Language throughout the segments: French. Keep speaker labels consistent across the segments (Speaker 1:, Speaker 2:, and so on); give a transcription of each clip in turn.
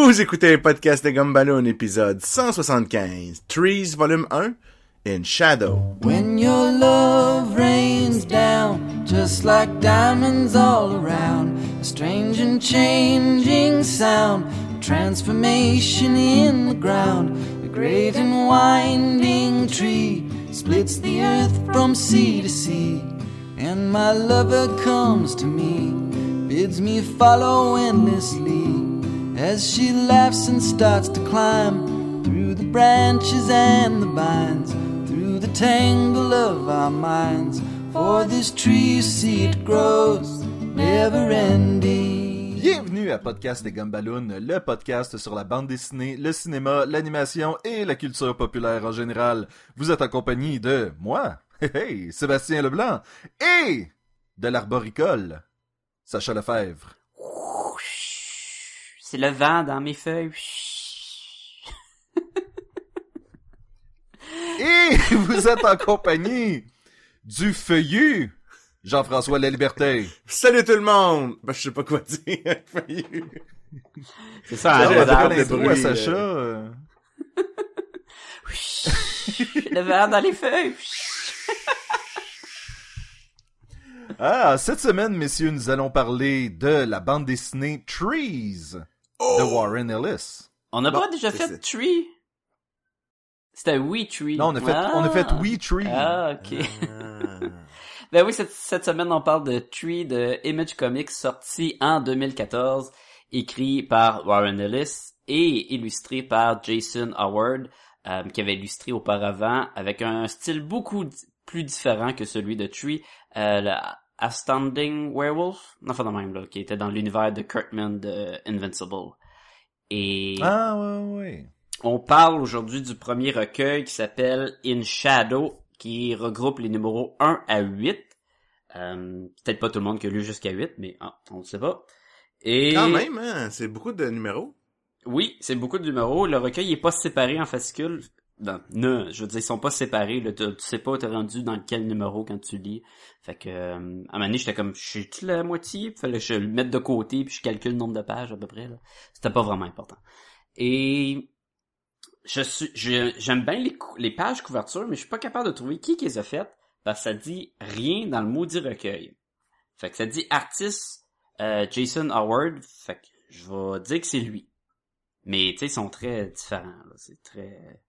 Speaker 1: Vous écoutez le podcast de Gumballoon, épisode 175, Trees, volume 1, In Shadow.
Speaker 2: When your love rains down, just like diamonds all around, a strange and changing sound, transformation in the ground, a great and winding tree splits the earth from sea to sea, and my lover comes to me, bids me follow endlessly, as she laughs and starts to climb through the branches and the vines, through the tangle of our minds. For this tree, you see, it grows never ending.
Speaker 3: Bienvenue à Podcast des Gumballoon, le podcast sur la bande dessinée, le cinéma, l'animation et la culture populaire en général. Vous êtes en compagnie de moi, hey, hey, Sébastien Leblanc, et de l'arboricole, Sacha Lefebvre.
Speaker 4: C'est le vent dans mes feuilles.
Speaker 3: Et vous êtes en compagnie du feuillu, Jean-François La Liberté.
Speaker 1: Salut tout le monde! Ben, je sais pas quoi dire.
Speaker 4: C'est ça,
Speaker 1: Ah,
Speaker 4: un
Speaker 3: l'intro
Speaker 1: bruit,
Speaker 3: à
Speaker 1: euh.
Speaker 3: Sacha. euh.
Speaker 4: Le vent dans les feuilles.
Speaker 3: Ah, cette semaine, messieurs, nous allons parler de la bande dessinée Trees de Warren Ellis.
Speaker 4: On n'a
Speaker 1: Bon,
Speaker 4: pas déjà fait Tree? C'était We Tree.
Speaker 3: Non, on a fait, on a fait
Speaker 4: Ah.
Speaker 3: We Tree.
Speaker 4: Ah, ok. Ben oui, cette, cette semaine, on parle de Tree de Image Comics sorti en 2014, écrit par Warren Ellis et illustré par Jason Howard, euh, qui avait illustré auparavant avec un style beaucoup plus différent que celui de Tree, euh, Astounding Werewolf, enfin de même, là, qui était dans l'univers de Kurtman de Invincible. Et
Speaker 3: Ah, ouais, ouais.
Speaker 4: on parle aujourd'hui du premier recueil qui s'appelle In Shadow, qui regroupe les numéros 1 à 8. Euh, Peut-être pas tout le monde qui a lu jusqu'à 8, mais ah, on ne sait pas. Et
Speaker 1: Quand même, hein, c'est beaucoup de numéros.
Speaker 4: oui, c'est beaucoup de numéros. Le recueil est pas séparé en fascicules. Non, non, je veux dire, ils sont pas séparés. Là, tu, tu sais pas où t'es rendu dans quel numéro quand tu lis. Fait que, euh, à un moment donné, j'étais comme, je suis la moitié? Fallait que je le mette de côté, puis je calcule le nombre de pages à peu près. C'était pas vraiment important. Et je suis, j'aime bien les, les pages couverture, mais je suis pas capable de trouver qui qui les a faites, parce que ça dit rien dans le maudit recueil. Fait que ça dit artiste euh, Jason Howard, fait que je vais dire que c'est lui. Mais tu sais, ils sont très différents. C'est très.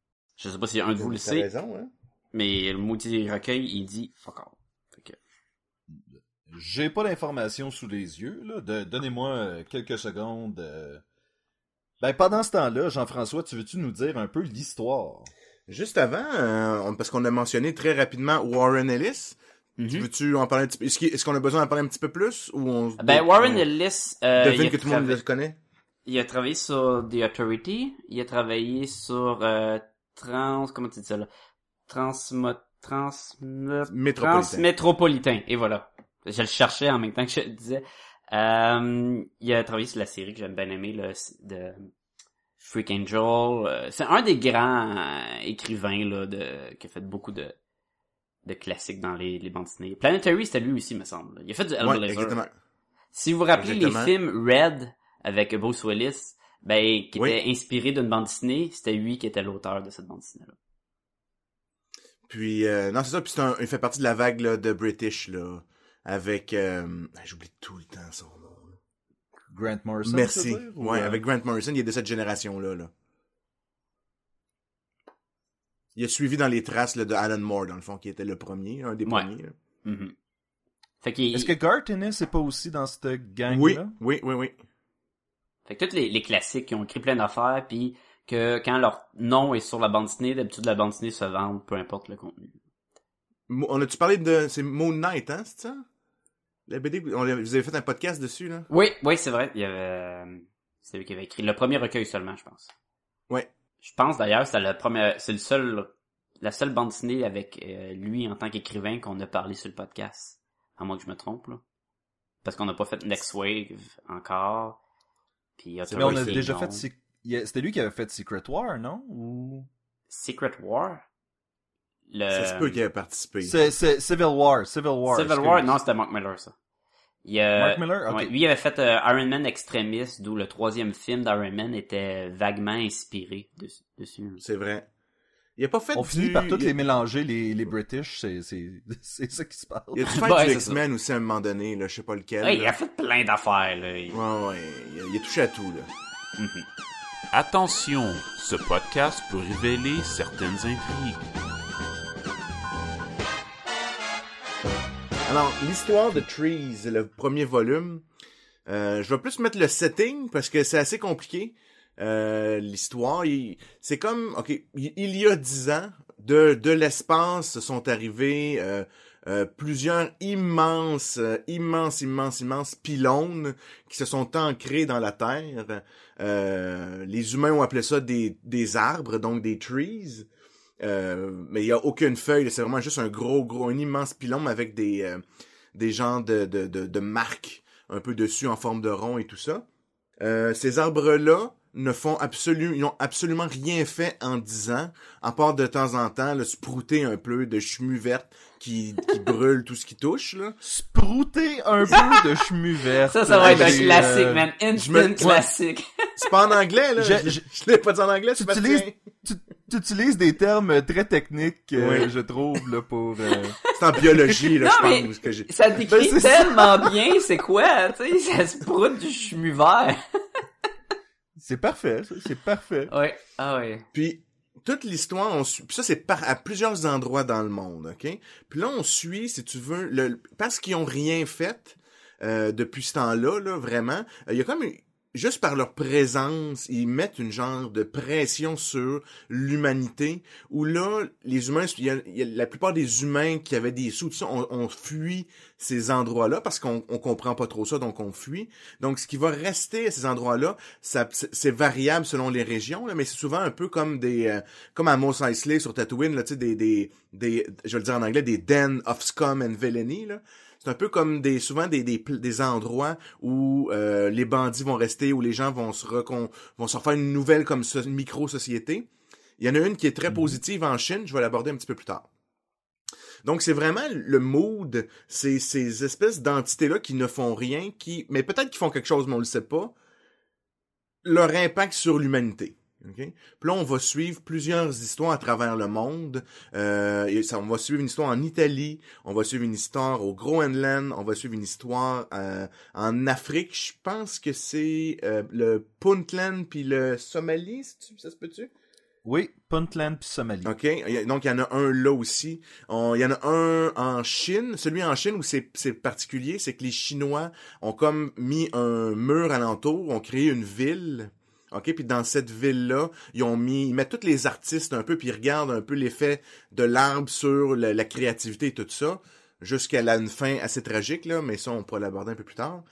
Speaker 4: Je sais pas si un de vous le sait,
Speaker 1: raison, hein.
Speaker 4: mais le maudit recueil, il dit fuck que-
Speaker 3: J'ai pas l'information sous les yeux, là. De- Donnez-moi euh, quelques secondes. euh. Ben, pendant ce temps-là, Jean-François, tu veux-tu nous dire un peu l'histoire?
Speaker 1: Juste avant, euh, parce qu'on a mentionné très rapidement Warren Ellis.
Speaker 4: Mhm.
Speaker 1: Veux-tu en parler un petit peu? Est-ce qu'on a besoin d'en parler un petit peu plus? Ou on
Speaker 4: Ben, Warren
Speaker 1: on
Speaker 4: Ellis, euh,
Speaker 1: devine
Speaker 4: il, a
Speaker 1: que tout le monde le connaît?
Speaker 4: il a travaillé sur The Authority, il a travaillé sur euh, Trans... Comment tu dis ça là? Transmo... Trans...
Speaker 1: Métropolitain.
Speaker 4: Transmétropolitain. Et voilà. Je le cherchais en même temps que je le disais. Euh, il a travaillé sur la série que j'aime bien aimer, là, de Freak Angel. Euh, C'est un des grands euh, écrivains là, de, qui a fait beaucoup de, de classiques dans les, les bandes dessinées. Planetary, c'était lui aussi, me semble. Il a fait du
Speaker 1: Ouais,
Speaker 4: Hellblazer.
Speaker 1: exactement.
Speaker 4: Si vous vous rappelez
Speaker 1: Exactement.
Speaker 4: les films Red avec Bruce Willis, ben, qui
Speaker 1: Oui.
Speaker 4: était inspiré d'une bande dessinée, c'était lui qui était l'auteur de cette bande dessinée-là.
Speaker 1: Puis, euh, non, c'est ça. Puis c'est un, il fait partie de la vague là, de British, là. Avec, euh, j'oublie tout le temps son nom.
Speaker 3: Grant Morrison,
Speaker 1: Merci.
Speaker 3: tu veux dire, ou,
Speaker 1: Ouais,
Speaker 3: euh,
Speaker 1: avec Grant Morrison, il est de cette génération-là, là. Il a suivi dans les traces là, de Alan Moore, dans le fond, qui était le premier, un des
Speaker 4: Ouais.
Speaker 1: premiers.
Speaker 4: Mhm. Qu'il-
Speaker 3: Est-ce que Garth Ennis est pas aussi dans cette gang-là?
Speaker 1: Oui, oui, oui, oui.
Speaker 4: Fait que tous les, les classiques qui ont écrit plein d'affaires, puis que quand leur nom est sur la bande dessinée, d'habitude la bande dessinée se vend, peu importe le contenu.
Speaker 1: On a-tu parlé de... C'est Moon Knight, hein, c'est ça? La BD, on vous avez fait un podcast dessus, là?
Speaker 4: Oui, oui, c'est vrai. Il y avait, euh, c'est lui qui avait écrit le premier recueil seulement, je pense.
Speaker 1: Ouais.
Speaker 4: Je pense d'ailleurs, c'est le premier, c'est le seul, la seule bande dessinée avec euh, lui en tant qu'écrivain qu'on a parlé sur le podcast. À moins que je me trompe, là. Parce qu'on n'a pas fait Next Wave encore. Puis
Speaker 3: Mais on a déjà
Speaker 4: non.
Speaker 3: fait... C'était lui qui avait fait Secret War, non? Ou...
Speaker 4: Secret War? Le...
Speaker 1: Ça se peut qu'il ait participé.
Speaker 3: C'est Civil War, Civil War.
Speaker 4: Civil. War, non, c'était Mark Miller, ça. Il
Speaker 3: Mark Miller? Ok.
Speaker 4: ouais, lui il avait fait euh, Iron Man Extremis, d'où le troisième film d'Iron Man était vaguement inspiré de- dessus.
Speaker 1: C'est vrai. Il a pas fait
Speaker 3: On
Speaker 1: du...
Speaker 3: finit par toutes les mélanger, les, les British, c'est, c'est, c'est ça qui se passe.
Speaker 1: Il a dû faire
Speaker 4: Ouais,
Speaker 1: du. X-Men aussi à un moment donné, là, je sais pas lequel.
Speaker 4: Ouais, il a fait plein d'affaires, là. Il-
Speaker 1: Ouais, ouais, il a, il a touché à tout, là.
Speaker 5: Attention, ce podcast peut révéler certaines intrigues.
Speaker 1: Alors, l'histoire de Trees, le premier volume, euh, je vais plus mettre le setting parce que c'est assez compliqué. Euh, l'histoire, c'est comme, ok, il, y a dix ans, de, de l'espace sont arrivés euh, euh, plusieurs immenses, euh, immenses, immenses, immenses pylônes qui se sont ancrés dans la Terre. Euh, les humains ont appelé ça des, des arbres, donc des trees. Mais il y a aucune feuille, c'est vraiment juste un gros, gros, un immense pylône avec des, des genres de, de, de, de marques un peu dessus en forme de rond et tout ça. Euh, ces arbres-là ne font absolument, ils n'ont absolument rien fait en dix ans, à part de temps en temps le sprouter un peu de chemue verte qui, qui brûle tout ce qui touche. Là.
Speaker 3: Sprouter un peu de chemu vert.
Speaker 4: Ça, ça va être un
Speaker 3: C'est,
Speaker 4: classique,
Speaker 3: euh,
Speaker 4: man.
Speaker 1: je
Speaker 4: Instant
Speaker 1: me-
Speaker 4: classique.
Speaker 1: C'est pas en anglais, là.
Speaker 3: Je-
Speaker 1: Je,
Speaker 3: je-
Speaker 1: l'ai pas dit en anglais,
Speaker 3: Tu
Speaker 1: c'est
Speaker 3: utilises, tu, tu utilises des termes très techniques, euh,
Speaker 1: Oui.
Speaker 3: je trouve, là, pour... euh,
Speaker 1: C'est en biologie, là,
Speaker 4: Non,
Speaker 1: je pense que j'ai.
Speaker 4: Ça
Speaker 3: Ben,
Speaker 4: décrit
Speaker 3: ça.
Speaker 4: tellement bien, c'est quoi, tu sais, ça se broute du chemu vert.
Speaker 3: C'est parfait, c'est parfait.
Speaker 4: Ouais, ah ouais.
Speaker 1: Puis toute l'histoire, on suit. Puis ça, c'est par à plusieurs endroits dans le monde, ok? Puis là, on suit, si tu veux, le parce qu'ils ont rien fait euh, depuis ce temps-là, là, vraiment. euh, Il y a comme une- juste par leur présence, ils mettent une genre de pression sur l'humanité. Où là, les humains, la plupart des humains qui avaient des sous, on, on fuit ces endroits-là parce qu'on on comprend pas trop ça, donc on fuit. Donc, ce qui va rester à ces endroits-là, c'est variable selon les régions, mais c'est souvent un peu comme des, euh, comme à Mos Eisley sur Tatooine, là, tu sais, des, des, des, je vais le dire en anglais, des den of scum and villainy, là. C'est un peu comme des, souvent des, des, des endroits où euh, les bandits vont rester, où les gens vont se recon, vont se refaire une nouvelle comme micro-société. Il y en a une qui est très positive en Chine, je vais l'aborder un petit peu plus tard. Donc c'est vraiment le mood, c'est ces espèces d'entités-là qui ne font rien, qui, mais peut-être qu'ils font quelque chose, mais on le sait pas. Leur impact sur l'humanité. Ok? Puis là, on va suivre plusieurs histoires à travers le monde. Euh, et ça, on va suivre une histoire en Italie, on va suivre une histoire au Groenland, on va suivre une histoire euh, en Afrique. Je pense que c'est euh, le Puntland puis le Somalie, ça se peut-tu?
Speaker 3: Oui, Puntland puis Somalie.
Speaker 1: OK? Donc, il y en a un là aussi. On- Il y en a un en Chine. Celui en Chine où c'est c'est particulier, c'est que les Chinois ont comme mis un mur alentour, ont créé une ville. OK, puis dans cette ville-là, ils ont mis, ils mettent tous les artistes un peu, puis ils regardent un peu l'effet de l'arbre sur la, la créativité et tout ça, jusqu'à la- une fin assez tragique, là, mais ça, on pourra l'aborder un peu plus tard.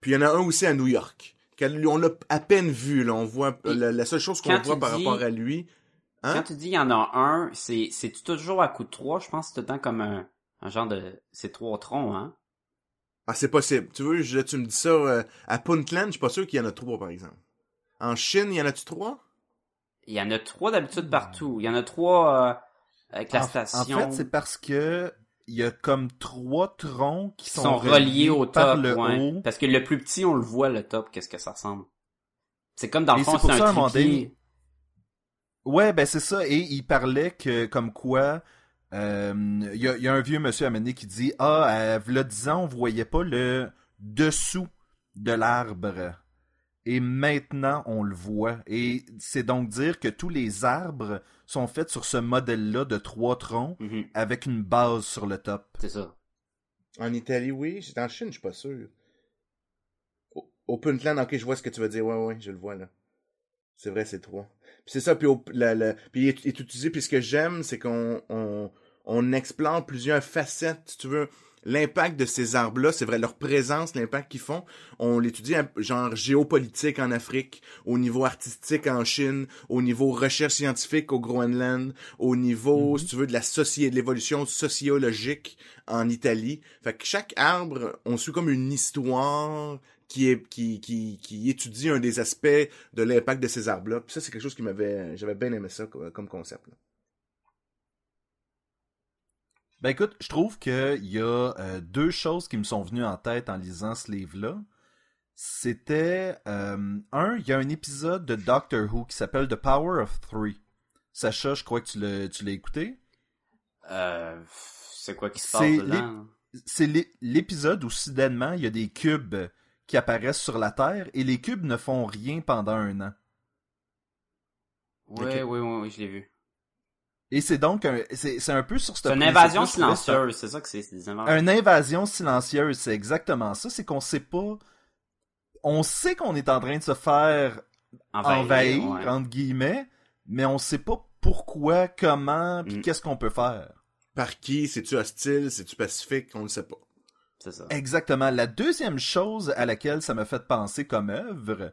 Speaker 1: Puis il y en a un aussi à New York, qu'on a à peine vu, là, on voit, la, la seule chose qu'on voit par
Speaker 4: dis-
Speaker 1: rapport à lui, Hein?
Speaker 4: Quand tu dis il y en a un, c'est, c'est toujours à coup de trois, je pense que c'est comme un, un genre de, c'est trois troncs, hein?
Speaker 1: Ah, c'est possible. Tu veux, je- tu me dis ça euh, à Puntland, je suis pas sûr qu'il y en a trois, par exemple. En Chine, il y en a-tu trois?
Speaker 4: Il y en a trois d'habitude partout. Il y en a trois, euh, avec la
Speaker 3: En-
Speaker 4: station.
Speaker 3: En fait, c'est parce que il y a comme trois troncs qui
Speaker 4: qui
Speaker 3: sont,
Speaker 4: sont reliés au
Speaker 3: par
Speaker 4: top,
Speaker 3: le
Speaker 4: ouais.
Speaker 3: haut.
Speaker 4: Parce que le plus petit, on le voit, le top, qu'est-ce que ça ressemble. C'est comme dans le fond,
Speaker 3: c'est à un donné- Ouais, ben c'est ça. Et il parlait que, comme quoi, euh, il y, a, il y a un vieux monsieur à mener qui dit Ah, euh, v'là 10 ans, on voyait pas le dessous de l'arbre. Et maintenant, on le voit. Et c'est donc dire que tous les arbres sont faits sur ce modèle-là de trois troncs
Speaker 4: Mhm,
Speaker 3: avec une base sur le top.
Speaker 4: c'est ça.
Speaker 1: En Italie, oui. C'est en Chine, je suis pas sûr. Au, au Puntland, ok, je vois ce que tu veux dire. Ouais, ouais, je le vois, là. C'est vrai, c'est trois. Puis c'est ça, puis, au, la, la- puis il est, il est utilisé, puis ce que j'aime, c'est qu'on on, on explore plusieurs facettes, si tu veux. L'impact de ces arbres-là, c'est vrai, leur présence, l'impact qu'ils font, on l'étudie genre géopolitique en Afrique, au niveau artistique en Chine, au niveau recherche scientifique au Groenland, au niveau, si tu veux, de la société, de l'évolution sociologique en Italie. Fait que chaque arbre, on suit comme une histoire qui est qui, qui, qui étudie un des aspects de l'impact de ces arbres-là. Puis ça, c'est quelque chose qui m'avait. J'avais bien aimé ça comme, comme concept. là.
Speaker 3: Ben écoute, je trouve qu'il y a euh, deux choses qui me sont venues en tête en lisant ce livre-là. C'était euh, un, il y a un épisode de Doctor Who qui s'appelle The Power of Three. Sacha, je crois que tu l'as, tu l'as écouté.
Speaker 4: Euh, c'est quoi qui se passe dedans?
Speaker 3: C'est l'é- l'épisode où soudainement il y a des cubes qui apparaissent sur la Terre et les cubes ne font rien pendant un an.
Speaker 4: Ouais, oui, oui, oui, je l'ai vu.
Speaker 3: Et c'est donc un, c'est, c'est un peu sur cette
Speaker 4: C'est une invasion silencieuse, c'est ça que c'est, c'est des invasions.
Speaker 3: Une invasion silencieuse, c'est exactement ça. C'est qu'on sait pas. On sait qu'on est en train de se faire envahir,
Speaker 4: ouais.
Speaker 3: entre guillemets, mais on sait pas pourquoi, comment, puis
Speaker 4: Mm.
Speaker 3: qu'est-ce qu'on peut faire.
Speaker 1: Par qui? C'est-tu hostile? C'est-tu pacifique? On ne sait pas.
Speaker 4: C'est ça.
Speaker 3: Exactement. La deuxième chose à laquelle ça m'a fait penser comme œuvre,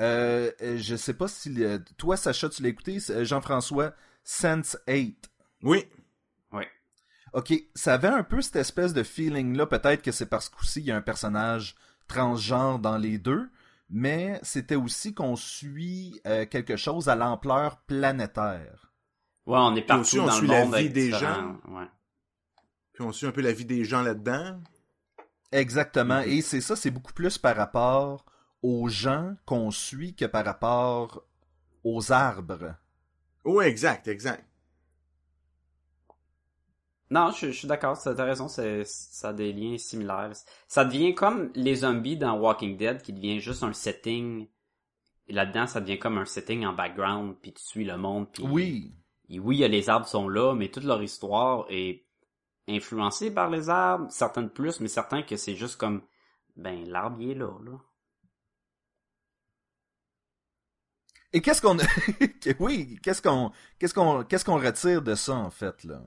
Speaker 3: euh, euh, je sais pas si le- toi, Sacha, tu l'as écouté, c'est, euh, Jean-François, Sense 8.
Speaker 1: Oui.
Speaker 3: Ok, ça avait un peu cette espèce de feeling-là. Peut-être que c'est parce qu'aussi il y a un personnage transgenre dans les deux, mais c'était aussi qu'on suit euh, quelque chose à l'ampleur planétaire.
Speaker 4: Ouais, on est partout
Speaker 1: aussi, on
Speaker 4: dans
Speaker 1: suit
Speaker 4: le
Speaker 1: la vie des
Speaker 4: différents- Ouais.
Speaker 1: Puis on suit un peu la vie des gens là-dedans.
Speaker 3: Exactement.
Speaker 1: Mhm.
Speaker 3: Et c'est ça, c'est beaucoup plus par rapport aux gens qu'on suit que par rapport aux arbres.
Speaker 1: Oui, exact, exact.
Speaker 4: Non, je, je suis d'accord, c'est- t'as raison, c'est, ça a des liens similaires. Ça devient comme les zombies dans Walking Dead, qui devient juste un setting. Et là-dedans, ça devient comme un setting en background, puis tu suis le monde, puis...
Speaker 3: Oui.
Speaker 4: Et oui, les arbres sont là, mais toute leur histoire est influencée par les arbres, certaines plus, mais certains que c'est juste comme, ben, l'arbre, il est là, là.
Speaker 3: Et qu'est-ce qu'on oui, qu'est-ce qu'on qu'est-ce qu'on qu'est-ce qu'on retire de ça en fait là?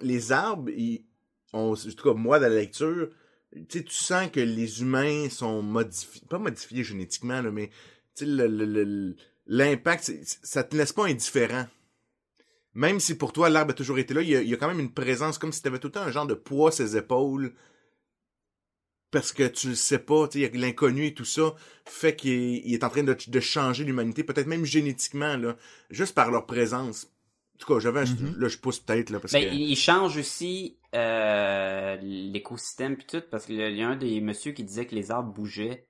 Speaker 1: Les arbres, en tout cas, moi, dans la lecture, tu sens que les humains sont modifiés, pas modifiés génétiquement, mais, l'impact, ça te laisse pas indifférent. Même si pour toi, l'arbre a toujours été là, il y a, il y a quand même une présence, comme si tu avais tout le temps un genre de poids à ses épaules. Parce que tu le sais pas, l'inconnu et tout ça fait qu'il est, il est en train de, de changer l'humanité, peut-être même génétiquement, là, juste par leur présence. En tout cas, j'avais un,
Speaker 3: Mhm.
Speaker 1: là, je pousse peut-être, là, parce
Speaker 4: Ben,
Speaker 1: que...
Speaker 4: il il change aussi euh, l'écosystème puis tout, parce qu'il y a un des messieurs qui disait que les arbres bougeaient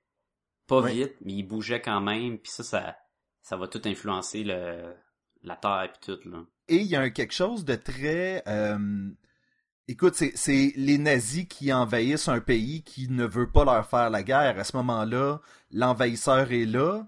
Speaker 4: pas
Speaker 1: Ouais.
Speaker 4: vite, mais ils bougeaient quand même, puis ça, ça, ça va tout influencer le, la terre puis tout, là.
Speaker 3: Et il y a un quelque chose de très euh, écoute, c'est les nazis qui envahissent un pays qui ne veut pas leur faire la guerre. À ce moment-là, l'envahisseur est là,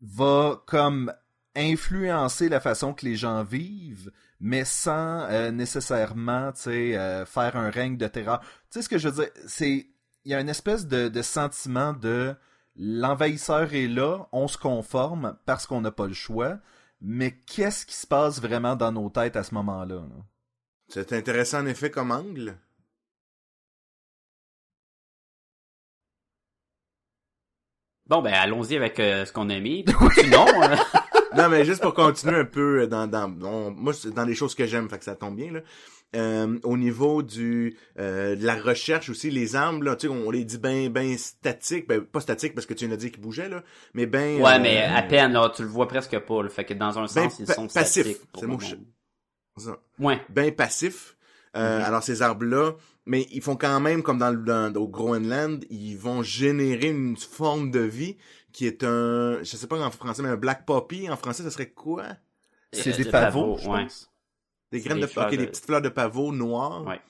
Speaker 3: va comme influencer la façon que les gens vivent, mais sans euh, nécessairement, euh, faire un règne de terreur. Tu sais ce que je veux dire, c'est il y a une espèce de, sentiment de l'envahisseur est là, on se conforme parce qu'on n'a pas le choix, mais qu'est-ce qui se passe vraiment dans nos têtes à ce moment-là? là?
Speaker 1: C'est intéressant en effet comme angle?
Speaker 4: Bon, ben, allons-y avec euh, ce qu'on a mis. hein.
Speaker 1: non, mais juste pour continuer un peu dans, dans on- moi, dans les choses que j'aime, fait que ça tombe bien, là. Euh, au niveau du euh, de la recherche aussi, les armes, là, tu sais, on les dit ben ben statiques, ben pas statiques parce que tu viens de dire qu'ils bougeaient, là, mais ben
Speaker 4: ouais,
Speaker 1: euh,
Speaker 4: mais à peine, là, tu le vois presque pas, là. Fait que dans un
Speaker 1: Ben,
Speaker 4: sens, ils sont
Speaker 1: passif,
Speaker 4: statiques. pour
Speaker 1: c'est
Speaker 4: le
Speaker 1: mot.
Speaker 4: Ouais.
Speaker 1: ben passifs. Euh,
Speaker 4: Mhm.
Speaker 1: Alors ces arbres-là, mais ils font quand même comme dans, le- dans au Groenland, ils vont générer une forme de vie qui est un, je sais pas en français, mais un black poppy. En français, ça serait quoi?
Speaker 3: C'est
Speaker 4: Euh,
Speaker 3: des
Speaker 4: le
Speaker 3: pavots,
Speaker 4: pavot,
Speaker 3: je
Speaker 4: ouais.
Speaker 3: pense.
Speaker 1: Des graines
Speaker 4: des
Speaker 1: de,
Speaker 4: fleurs
Speaker 1: ok,
Speaker 4: de-
Speaker 1: des petites fleurs de pavot noires.
Speaker 4: Ouais.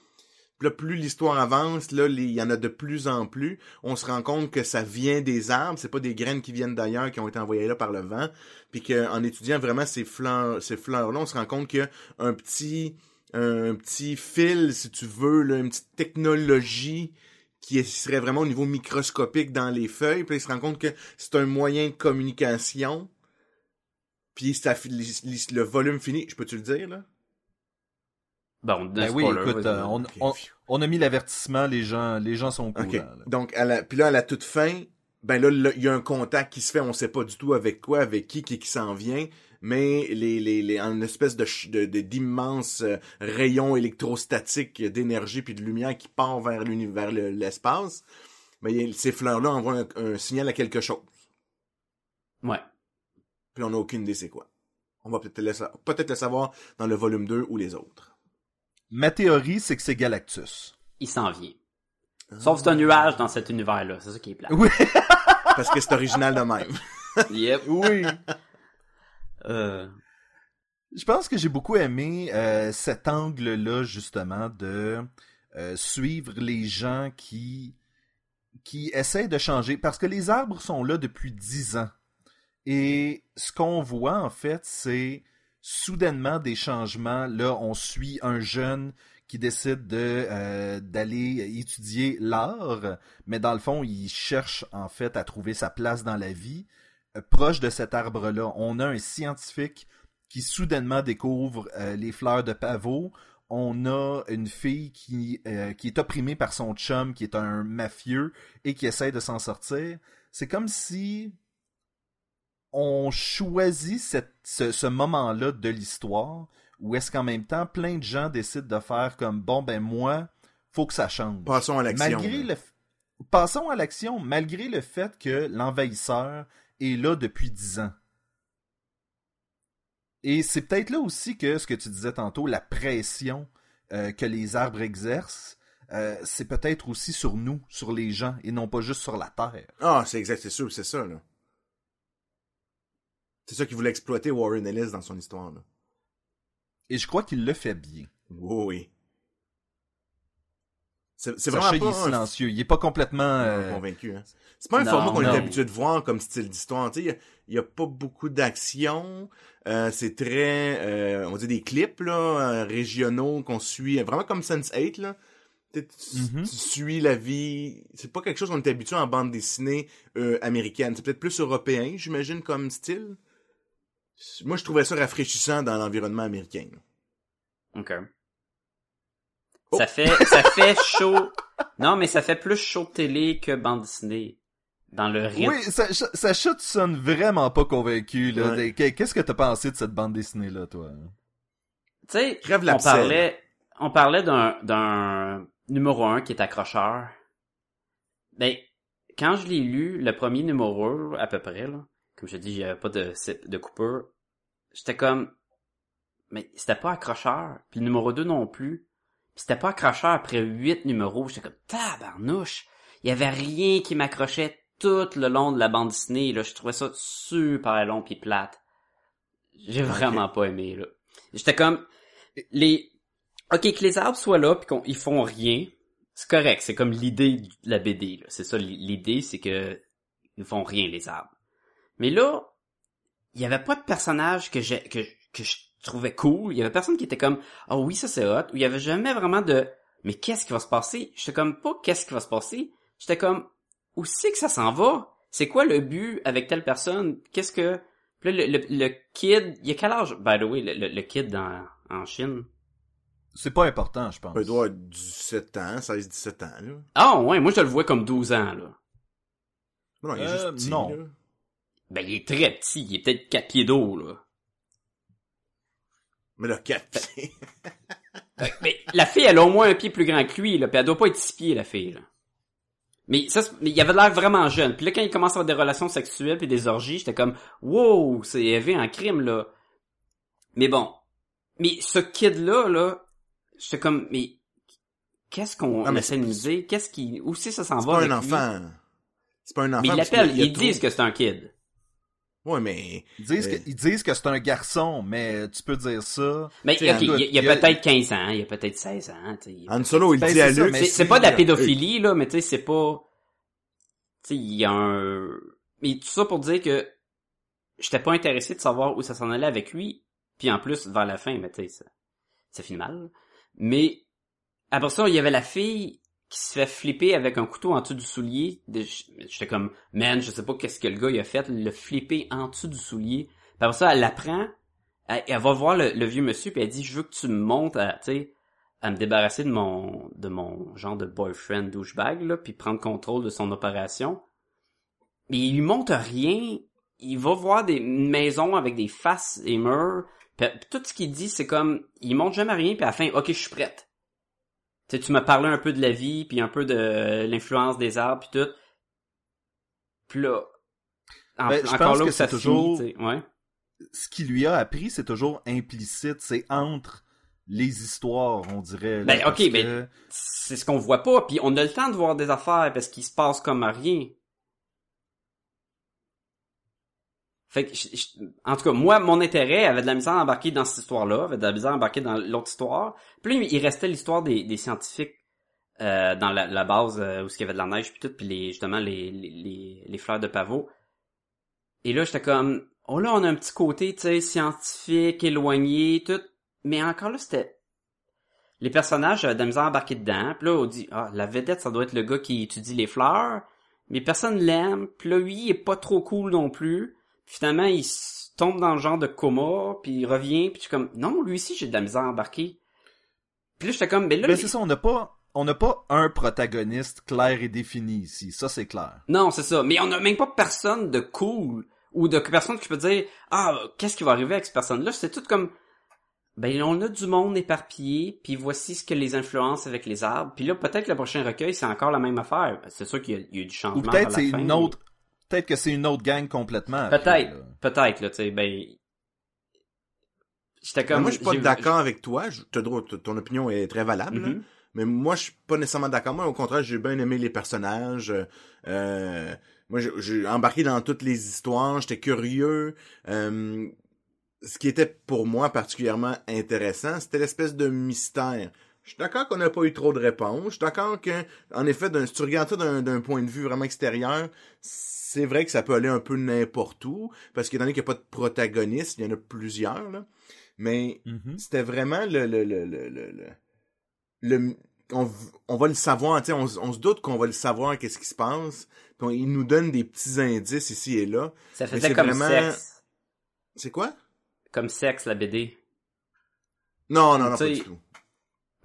Speaker 1: Plus l'histoire avance, là, il y en a de plus en plus. On se rend compte que ça vient des arbres, c'est pas des graines qui viennent d'ailleurs qui ont été envoyées là par le vent. Puis qu'en étudiant vraiment ces fleurs, ces fleurs-là, on se rend compte qu'il un petit, un petit fil, si tu veux, une petite technologie qui serait vraiment au niveau microscopique dans les feuilles. Puis il se rend compte que c'est un moyen de communication. Puis le volume fini, je peux-tu le dire, là?
Speaker 4: Bon,
Speaker 3: Ben oui, écoute, euh, on, on, on a mis l'avertissement, les gens, les gens sont au courant. Là.
Speaker 1: Donc, à la, puis là, à la toute fin, ben là, il y a un contact qui se fait, on sait pas du tout avec quoi, avec qui, qui, qui s'en vient, mais les, les, les, en une espèce de, ch- de, de- d'immenses euh, rayons électrostatiques d'énergie puis de lumière qui part vers l'univers, le- l'espace, a- ces fleurs-là envoient un, un signal à quelque chose.
Speaker 4: Ouais.
Speaker 1: Puis on n'a aucune idée c'est quoi. On va peut-être le, peut-être le savoir dans le volume 2 ou les autres.
Speaker 3: Ma théorie, c'est que c'est Galactus.
Speaker 4: Il s'en vient. Sauf que c'est un nuage dans cet univers-là. C'est ça qui est plat.
Speaker 3: Oui.
Speaker 1: Parce que c'est original de même.
Speaker 4: Yep.
Speaker 3: Oui.
Speaker 4: Euh,
Speaker 3: Je pense que j'ai beaucoup aimé euh, cet angle-là, justement, de euh, suivre les gens qui qui essaient de changer. Parce que les arbres sont là depuis dix ans. Et ce qu'on voit, en fait, c'est soudainement des changements. Là, on suit un jeune qui décide de euh, d'aller étudier l'art, mais dans le fond, il cherche en fait à trouver sa place dans la vie. Euh, proche de cet arbre-là, on a un scientifique qui soudainement découvre euh, les fleurs de pavot. On a une fille qui, qui est opprimée par son chum, qui est un mafieux, et qui essaie de s'en sortir. C'est comme si on choisit cette- ce, ce moment-là de l'histoire, où est-ce qu'en même temps, plein de gens décident de faire comme, bon, ben moi, faut que ça change.
Speaker 1: Passons à l'action.
Speaker 3: Malgré le f- Passons à l'action, malgré le fait que l'envahisseur est là depuis dix ans. Et c'est peut-être là aussi que ce que tu disais tantôt, la pression euh, que les arbres exercent, euh, c'est peut-être aussi sur nous, sur les gens, et non pas juste sur la Terre.
Speaker 1: Ah, c'est exact, c'est sûr, c'est ça, là. C'est ça qu'il voulait exploiter Warren Ellis dans son histoire, là.
Speaker 3: Et je crois qu'il le fait bien.
Speaker 1: Oui. C'est vraiment
Speaker 3: il est
Speaker 1: pas un
Speaker 3: silencieux, il est pas complètement... euh,
Speaker 1: convaincu, hein. C'est pas un
Speaker 4: Non,
Speaker 1: format qu'on est habitué de voir comme style d'histoire. Il y a- il pas beaucoup d'action. Euh, c'est très, euh, on dit des clips là, régionaux qu'on suit, vraiment comme Sense8 là. Tu, sais, tu- tu suis la vie. C'est pas quelque chose qu'on est habitué en bande dessinée américaine. C'est peut-être plus européen, j'imagine, comme style. Moi, je trouvais ça rafraîchissant dans l'environnement américain.
Speaker 4: ok.
Speaker 1: Oh.
Speaker 4: Ça fait, ça fait chaud. Non, mais ça fait plus chaud de télé que bande dessinée. Dans le rythme.
Speaker 3: Oui, Sacha, Sacha, tu sonnes vraiment pas convaincu. là.
Speaker 1: Ouais.
Speaker 3: Qu'est-ce que t'as pensé de cette bande dessinée-là, toi?
Speaker 4: Tu sais, on parlait, on parlait d'un, d'un numéro 1 qui est accrocheur. Ben, quand je l'ai lu, le premier numéro, à peu près, là, comme je te dis, il y avait pas de, de coupure, j'étais comme, mais c'était pas accrocheur. Puis le numéro 2 non plus. Puis c'était pas accrocheur après huit numéros. J'étais comme, tabarnouche! Il y avait rien qui m'accrochait tout le long de la bande dessinée, là. Je trouvais ça super long pis plate. J'ai vraiment pas aimé, là. J'étais comme, les, ok, que les arbres soient là pis qu'ils font rien, c'est correct. C'est comme l'idée de la BD, là. C'est ça, l'idée, c'est que ils font rien, les arbres. Mais là, il y avait pas de personnage que j'ai, que, que je trouvais cool. Il y avait personne qui était comme, ah oui, ça c'est hot. Ou il y avait jamais vraiment de, mais qu'est-ce qui va se passer? J'étais comme, pas qu'est-ce qui va se passer. J'étais comme, où c'est que ça s'en va? C'est quoi le but avec telle personne? Qu'est-ce que, Puis là, le, le, le kid, il a quel âge, by the way, le, le, le kid dans, en Chine?
Speaker 3: C'est pas important, je pense.
Speaker 1: Il doit avoir 17 ans, 16-17 ans, là.
Speaker 4: Ah ouais, moi je le vois comme 12 ans, là.
Speaker 1: Non, il est
Speaker 3: Euh,
Speaker 1: juste petit,
Speaker 3: non.
Speaker 1: là.
Speaker 4: Ben, il est très petit, il est peut-être 4 pieds d'eau, là.
Speaker 1: Mais là, 4 pieds.
Speaker 4: Mais la fille, elle a au moins un pied plus grand que lui, là, pis elle doit pas être 6 pieds, la fille, là. Mais ça, c'est- mais il avait l'air vraiment jeune. Puis là, quand il commence à avoir des relations sexuelles puis des orgies, j'étais comme, wow, c'est élevé en crime, là. Mais bon. Mais ce kid-là, là, j'étais comme, mais qu'est-ce qu'on
Speaker 1: Ah,
Speaker 4: essaie de
Speaker 1: c'est-
Speaker 4: nous dire? Qu'est-ce qui, où c'est ça s'en
Speaker 1: C'est
Speaker 4: va
Speaker 1: pas
Speaker 4: avec
Speaker 1: un enfant. C'est pas un enfant.
Speaker 4: Mais ils l'appellent, ils disent que c'est un kid.
Speaker 1: Ouais, mais...
Speaker 3: Ils disent,
Speaker 1: Euh.
Speaker 3: que, ils disent que c'est un garçon, mais tu peux dire ça.
Speaker 4: Mais il y a,
Speaker 3: doute,
Speaker 4: il y a
Speaker 3: il y a-
Speaker 4: peut-être 15 ans, il y a peut-être 16 ans, tu sais.
Speaker 1: Han Solo, il
Speaker 3: Ben,
Speaker 1: dit à Luke...
Speaker 3: mais
Speaker 4: C'est c'est pas de la
Speaker 1: euh,
Speaker 4: pédophilie, là, mais tu sais, c'est pas... Tu sais, il y a un... Mais tout ça pour dire que j'étais pas intéressé de savoir où ça s'en allait avec lui. Puis en plus, vers la fin, mais tu sais, ça, ça finit mal. Mais après ça, il y avait la fille qui se fait flipper avec un couteau en dessous du soulier. J'étais comme, man, je sais pas qu'est-ce que le gars il a fait, le flipper en dessous du soulier. Puis après ça, elle l'apprend, elle, va voir le, vieux monsieur, puis elle dit, je veux que tu montes à, tu à me débarrasser de mon de mon genre de boyfriend douchebag là puis prendre contrôle de son opération. Mais il lui montre rien. Il va voir des maisons avec des faces et murs. Tout ce qu'il dit c'est comme il montre jamais rien puis à la fin ok je suis prête sais tu m'as parlé un peu de la vie puis un peu de l'influence des arbres puis tout puis là en-
Speaker 3: Ben, je
Speaker 4: encore
Speaker 3: pense
Speaker 4: là
Speaker 3: que c'est toujours-
Speaker 4: ouais
Speaker 3: Ce qu'il lui a appris, c'est toujours implicite. C'est entre les histoires, on dirait. là,
Speaker 4: Ben, ok, mais-
Speaker 3: que-
Speaker 4: C'est ce qu'on voit pas, puis on a le temps de voir des affaires parce qu'il se passe comme rien. Fait que, je- je- en tout cas, moi, mon intérêt avait de la misère à embarquer dans cette histoire-là, avait de la misère à embarquer dans l'autre histoire. Puis là, il restait l'histoire des, des scientifiques euh, dans la, la base euh, où il y avait de la neige puis tout, puis les, justement les, les, les, fleurs de pavot. Et là, j'étais comme, oh là, on a un petit côté, tu sais, scientifique, éloigné, tout. Mais encore là, c'était les personnages avaient de la misère à embarquer dedans. Puis là, on dit, ah, la vedette, ça doit être le gars qui étudie les fleurs. Mais personne l'aime. Puis là, lui, il est pas trop cool non plus. Puis finalement, il tombe dans le genre de coma, puis il revient, puis je suis comme, non, lui aussi, j'ai de la misère à embarquer. Puis là, j'étais comme, mais là,
Speaker 3: Ben,
Speaker 4: les-
Speaker 3: c'est ça, on n'a pas, on n'a pas un protagoniste clair et défini ici. Ça, c'est clair.
Speaker 4: non, c'est ça. Mais on a même pas personne de cool, ou de personne que je peux dire, ah, qu'est-ce qui va arriver avec cette personne-là? C'est tout comme, ben, on a du monde éparpillé, puis voici ce que les influences avec les arbres. Puis là, peut-être que le prochain recueil, c'est encore la même affaire. C'est sûr qu'il y, y a eu du changement
Speaker 3: Ou peut-être c'est une
Speaker 4: mais-
Speaker 3: autre, peut-être que c'est une autre gang complètement.
Speaker 4: Peut-être, peut-être, là, tu sais, ben... J'étais
Speaker 1: Ben,
Speaker 4: comme...
Speaker 1: moi, je suis pas d'accord avec toi. Je- ton opinion est très valable.
Speaker 4: Mhm.
Speaker 1: Mais moi, je suis pas nécessairement d'accord. Moi, au contraire, j'ai bien aimé les personnages. euh, moi, j'ai- j'ai embarqué dans toutes les histoires. J'étais curieux. Euh, ce qui était pour moi particulièrement intéressant, c'était l'espèce de mystère. Je suis d'accord qu'on n'a pas eu trop de réponses. Je suis d'accord que, en effet, d'un- si tu regardes ça d'un point de vue vraiment extérieur, c'est vrai que ça peut aller un peu n'importe où, parce qu'étant donné qu'il n'y a pas de protagoniste, il y en a plusieurs, là. Mais
Speaker 3: Mhm.
Speaker 1: c'était vraiment le le le le le, le, le- on, on va le savoir on, on se doute qu'on va le savoir qu'est-ce qui se passe puis on- il nous donne des petits indices ici et là
Speaker 4: Ça faisait
Speaker 1: c'est
Speaker 4: comme
Speaker 1: vraiment-
Speaker 4: sexe.
Speaker 1: c'est quoi?
Speaker 4: Comme sexe, la BD.
Speaker 1: non non non pas du tout